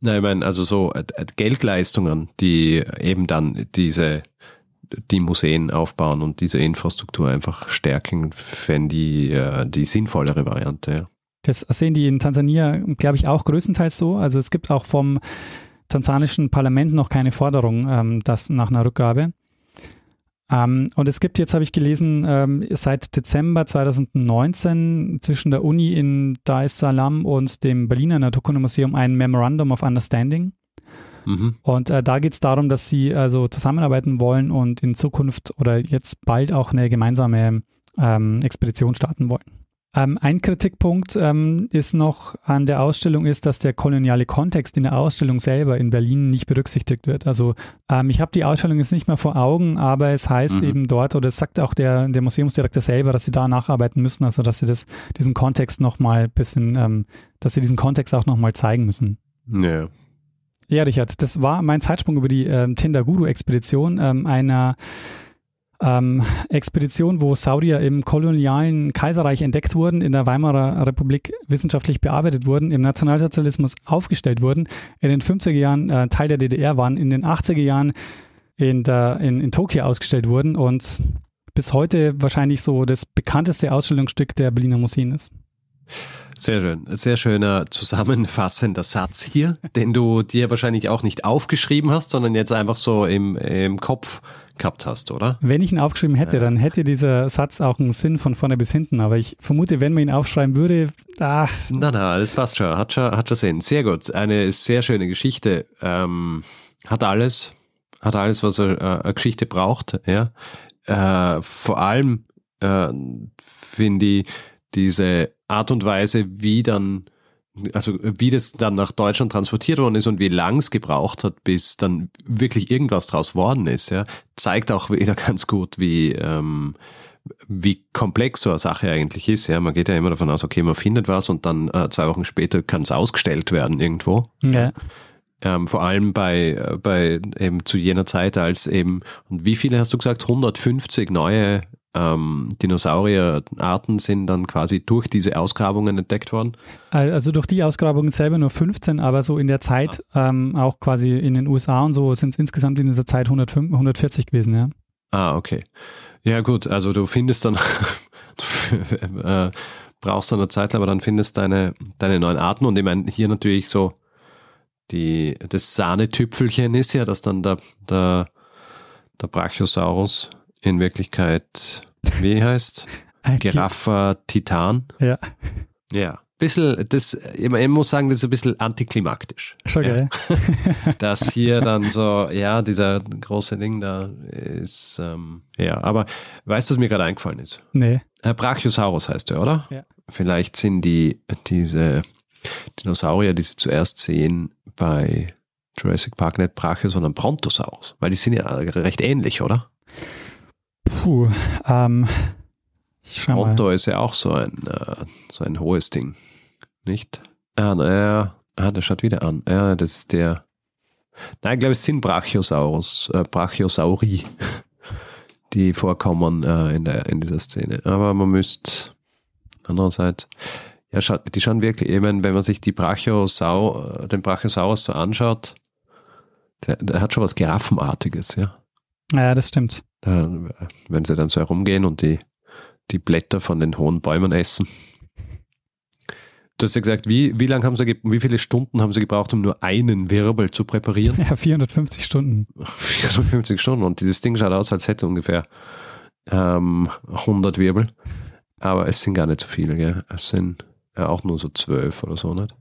Na, ich meine, also so äh, äh, Geldleistungen, die eben dann diese, die Museen aufbauen und diese Infrastruktur einfach stärken, fände die, äh, die sinnvollere Variante. Das sehen die in Tansania, glaube ich, auch größtenteils so. Also es gibt auch vom tansanischen Parlament noch keine Forderung ähm, das nach einer Rückgabe. Ähm, und es gibt jetzt, habe ich gelesen, ähm, seit Dezember 2019 zwischen der Uni in Dar es Salaam und dem Berliner Naturkundemuseum ein Memorandum of Understanding. Mhm. Und äh, da geht es darum, dass sie also zusammenarbeiten wollen und in Zukunft oder jetzt bald auch eine gemeinsame ähm, Expedition starten wollen. Ähm, ein Kritikpunkt ähm, ist noch an der Ausstellung ist, dass der koloniale Kontext in der Ausstellung selber in Berlin nicht berücksichtigt wird. Also ähm, ich habe die Ausstellung jetzt nicht mehr vor Augen, aber es heißt mhm. eben dort oder es sagt auch der, der Museumsdirektor selber, dass sie da nacharbeiten müssen, also dass sie das, diesen Kontext nochmal bisschen, ähm, dass sie diesen Kontext auch nochmal zeigen müssen. Ja. Ja, Richard, das war mein Zeitsprung über die ähm, Tindaguru-Expedition, ähm, einer ähm, Expedition, wo Saurier im kolonialen Kaiserreich entdeckt wurden, in der Weimarer Republik wissenschaftlich bearbeitet wurden, im Nationalsozialismus aufgestellt wurden, in den 50er Jahren äh, Teil der DDR waren, in den 80er Jahren in, der, in, in Tokio ausgestellt wurden und bis heute wahrscheinlich so das bekannteste Ausstellungsstück der Berliner Museen ist. Sehr schön. Sehr schöner zusammenfassender Satz hier, den du dir wahrscheinlich auch nicht aufgeschrieben hast, sondern jetzt einfach so im, im Kopf gehabt hast, oder? Wenn ich ihn aufgeschrieben hätte, ja. dann hätte dieser Satz auch einen Sinn von vorne bis hinten. Aber ich vermute, wenn man ihn aufschreiben würde, ach. Na, na, das passt schon. Hat schon, hat schon Sinn. Sehr gut. Eine sehr schöne Geschichte. Ähm, hat alles, hat alles, was eine, äh, eine Geschichte braucht, ja. Äh, vor allem äh, finde ich diese Art und Weise, wie dann, also wie das dann nach Deutschland transportiert worden ist und wie lang es gebraucht hat, bis dann wirklich irgendwas draus worden ist, ja, zeigt auch wieder (laughs) ganz gut, wie, ähm, wie komplex so eine Sache eigentlich ist. Ja, man geht ja immer davon aus, okay, man findet was und dann äh, zwei Wochen später kann es ausgestellt werden irgendwo. Ja. Ähm, vor allem bei, äh, bei eben zu jener Zeit, als eben, und wie viele hast du gesagt, 150 neue ähm, Dinosaurierarten sind dann quasi durch diese Ausgrabungen entdeckt worden? Also durch die Ausgrabungen selber nur 15, aber so in der Zeit, ah. ähm, auch quasi in den USA und so, sind es insgesamt in dieser Zeit 105, 140 gewesen, ja. Ah, okay. Ja, gut, also du findest dann, (laughs) äh, brauchst dann eine Zeit, aber dann findest deine, deine neuen Arten und ich meine, hier natürlich so die, das Sahnetüpfelchen ist ja, dass dann der, der, der Brachiosaurus in Wirklichkeit, wie heißt? (laughs) Giraffa Titan. Ja. Ja. Bisschen, das, ich muss sagen, das ist ein bisschen antiklimaktisch. Schon geil. Ja. (laughs) (laughs) Dass hier dann so, ja, dieser große Ding da ist, ähm, ja, aber weißt du, was mir gerade eingefallen ist? Nee. Brachiosaurus heißt er, oder? Ja. Vielleicht sind die, diese Dinosaurier, die sie zuerst sehen bei Jurassic Park nicht Brachio, sondern Brontosaurus, weil die sind ja recht ähnlich, oder? Puh, ähm, ich schau Otto mal. ist ja auch so ein, äh, so ein hohes Ding, nicht? Ah, naja, ah, das schaut wieder an. Ja, das ist der. Nein, ich glaube, es sind Brachiosaurus, äh, Brachiosauri, (laughs) die vorkommen äh, in, der, in dieser Szene. Aber man müsste andererseits, ja, die schauen wirklich, eben, wenn man sich die Brachiosau, den Brachiosaurus so anschaut, der, der hat schon was Giraffenartiges, ja. Ja, das stimmt. Wenn sie dann so herumgehen und die, die Blätter von den hohen Bäumen essen. Du hast ja gesagt, wie, wie lange haben sie, wie viele Stunden haben sie gebraucht, um nur einen Wirbel zu präparieren? Ja, 450 Stunden. 450 Stunden und dieses Ding schaut aus, als hätte ungefähr ähm, 100 Wirbel. Aber es sind gar nicht so viele, gell? Es sind ja auch nur so zwölf oder so, nicht?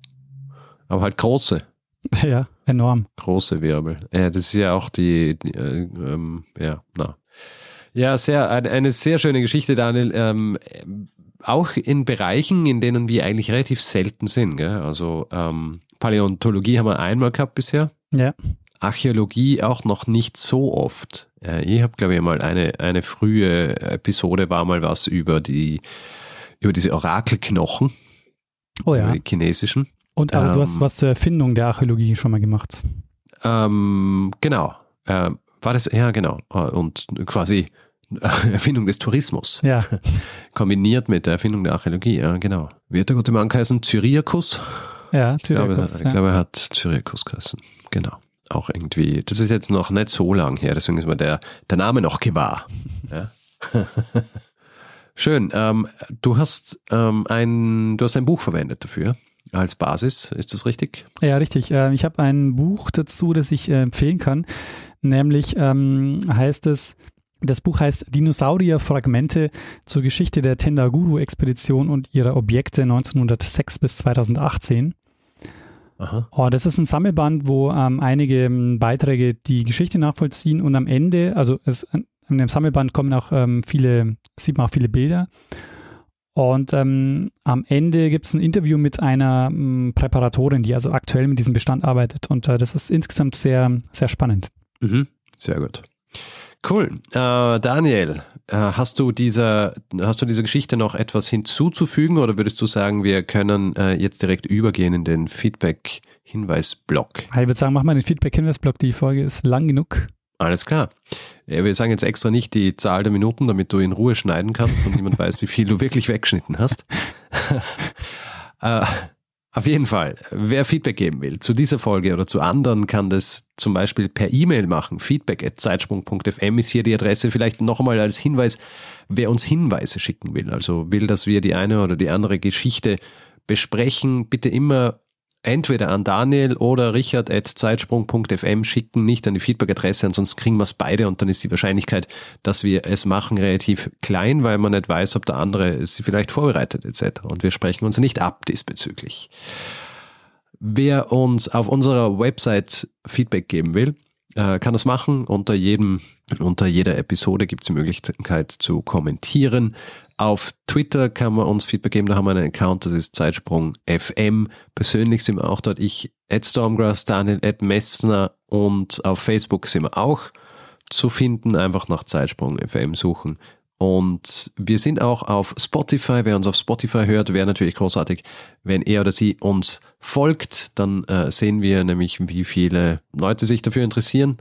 Aber halt große. (laughs) Ja, enorm. Große Wirbel. Ja, das ist ja auch die, die äh, ähm, ja, na. Ja, sehr, eine, eine sehr schöne Geschichte, Daniel. Ähm, auch in Bereichen, in denen wir eigentlich relativ selten sind. Gell? Also ähm, Paläontologie haben wir einmal gehabt bisher. Ja. Archäologie auch noch nicht so oft. Äh, ich habe, glaube ich, mal eine, eine frühe Episode war mal was über die über diese Orakelknochen. Oh ja. Die chinesischen. Und aber ähm, du hast ähm, was zur Erfindung der Archäologie schon mal gemacht. Ähm, genau. Äh, war das, ja, genau. Äh, und quasi (laughs) Erfindung des Tourismus. Ja. (laughs) Kombiniert mit der Erfindung der Archäologie, ja, genau. Wie hat der gute Mann geheißen? Cyriakus? Ja, Cyriakus. Ich glaube, ja. glaube er hat Cyriakus geheißen. Genau. auch irgendwie, das ist jetzt noch nicht so lang her, deswegen ist mir der, der Name noch gewahr. Ja. (laughs) Schön. Ähm, du hast ähm, ein, du hast ein Buch verwendet dafür als Basis, ist das richtig? Ja, richtig. Ähm, ich habe ein Buch dazu, das ich äh, empfehlen kann. Nämlich ähm, heißt es, das Buch heißt Dinosaurier-Fragmente zur Geschichte der Tendaguru-Expedition und ihrer Objekte 1906 bis 2018. Aha. Oh, das ist ein Sammelband, wo ähm, einige ähm, Beiträge die Geschichte nachvollziehen und am Ende, also es, in dem Sammelband kommen auch ähm, viele, sieht man auch viele Bilder. Und ähm, am Ende gibt es ein Interview mit einer ähm, Präparatorin, die also aktuell mit diesem Bestand arbeitet. Und äh, das ist insgesamt sehr, sehr spannend. Mhm. Sehr gut. Cool. Äh, Daniel, äh, hast, du diese, hast du dieser Geschichte noch etwas hinzuzufügen oder würdest du sagen, wir können äh, jetzt direkt übergehen in den Feedback-Hinweis-Block? Ich würde sagen, mach mal den Feedback-Hinweis-Block. Die Folge ist lang genug. Alles klar. Ja, wir sagen jetzt extra nicht die Zahl der Minuten, damit du in Ruhe schneiden kannst und niemand weiß, wie viel du wirklich weggeschnitten hast. (laughs) äh, auf jeden Fall, wer Feedback geben will zu dieser Folge oder zu anderen, kann das zum Beispiel per E-Mail machen. Feedback.zeitsprung.fm ist hier die Adresse. Vielleicht noch einmal als Hinweis, wer uns Hinweise schicken will, also will, dass wir die eine oder die andere Geschichte besprechen, bitte immer entweder an Daniel oder Richard at zeitsprung.fm schicken, nicht an die Feedback-Adresse, ansonsten kriegen wir es beide und dann ist die Wahrscheinlichkeit, dass wir es machen, relativ klein, weil man nicht weiß, ob der andere es vielleicht vorbereitet etc. Und wir sprechen uns nicht ab diesbezüglich. Wer uns auf unserer Website Feedback geben will, äh, kann das machen. Unter jedem, unter jeder Episode gibt es die Möglichkeit zu kommentieren. Auf Twitter kann man uns Feedback geben, da haben wir einen Account, das ist Zeitsprung FM. Persönlich sind wir auch dort, ich, at Stormgrass, Daniel, at Messner und auf Facebook sind wir auch zu finden, einfach nach Zeitsprung FM suchen. Und wir sind auch auf Spotify. Wer uns auf Spotify hört, wäre natürlich großartig, wenn er oder sie uns folgt. Dann äh, sehen wir nämlich, wie viele Leute sich dafür interessieren,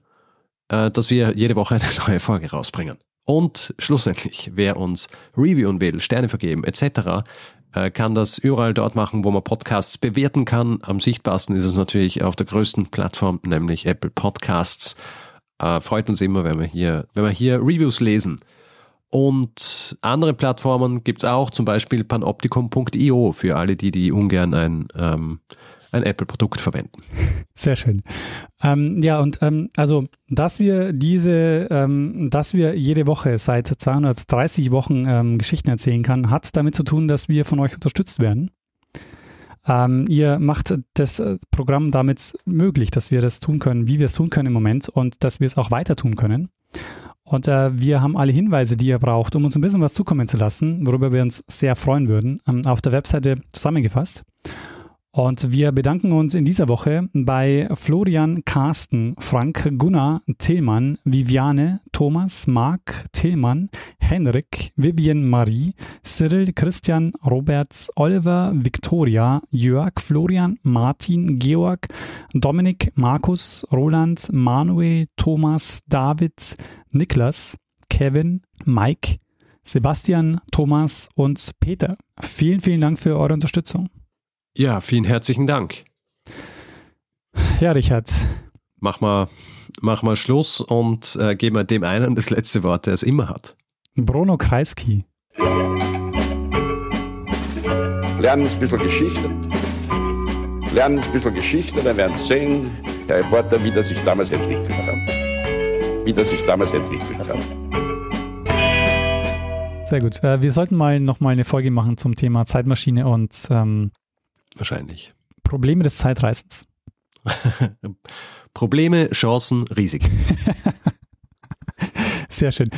äh, dass wir jede Woche eine (laughs) neue Folge rausbringen. Und schlussendlich, wer uns reviewen will, Sterne vergeben etc., äh, kann das überall dort machen, wo man Podcasts bewerten kann. Am sichtbarsten ist es natürlich auf der größten Plattform, nämlich Apple Podcasts. Äh, freut uns immer, wenn wir hier, wenn wir hier Reviews lesen. Und andere Plattformen gibt es auch, zum Beispiel panoptikum.io für alle, die, die ungern ein ähm, ein Apple-Produkt verwenden. (laughs) Sehr schön. Ähm, ja, und ähm, also, dass wir diese, ähm, dass wir jede Woche seit 230 Wochen ähm, Geschichten erzählen kann, hat damit zu tun, dass wir von euch unterstützt werden. Ähm, ihr macht das äh, Programm damit möglich, dass wir das tun können, wie wir es tun können im Moment und dass wir es auch weiter tun können. Und äh, wir haben alle Hinweise, die ihr braucht, um uns ein bisschen was zukommen zu lassen, worüber wir uns sehr freuen würden, ähm, auf der Webseite zusammengefasst. Und wir bedanken uns in dieser Woche bei Florian, Carsten, Frank, Gunnar, Tillmann, Viviane, Thomas, Marc, Tillmann, Henrik, Vivian Marie, Cyril, Christian, Roberts, Oliver, Victoria, Jörg, Florian, Martin, Georg, Dominik, Markus, Roland, Manuel, Thomas, David, Niklas, Kevin, Mike, Sebastian, Thomas und Peter. Vielen, vielen Dank für eure Unterstützung. Ja, vielen herzlichen Dank. Ja, Richard. Mach mal, mach mal Schluss und äh, geben wir dem einen das letzte Wort, der es immer hat. Bruno Kreisky. Lernen ein bisschen Geschichte. Lernen ein bisschen Geschichte, dann werden Sie sehen, Herr Reporter, wie das sich damals entwickelt hat. Wie das sich damals entwickelt hat. Sehr gut. Äh, wir sollten mal nochmal eine Folge machen zum Thema Zeitmaschine und ähm, Wahrscheinlich. Probleme des Zeitreisens. (laughs) Probleme, Chancen, Risiken. (laughs) Sehr schön.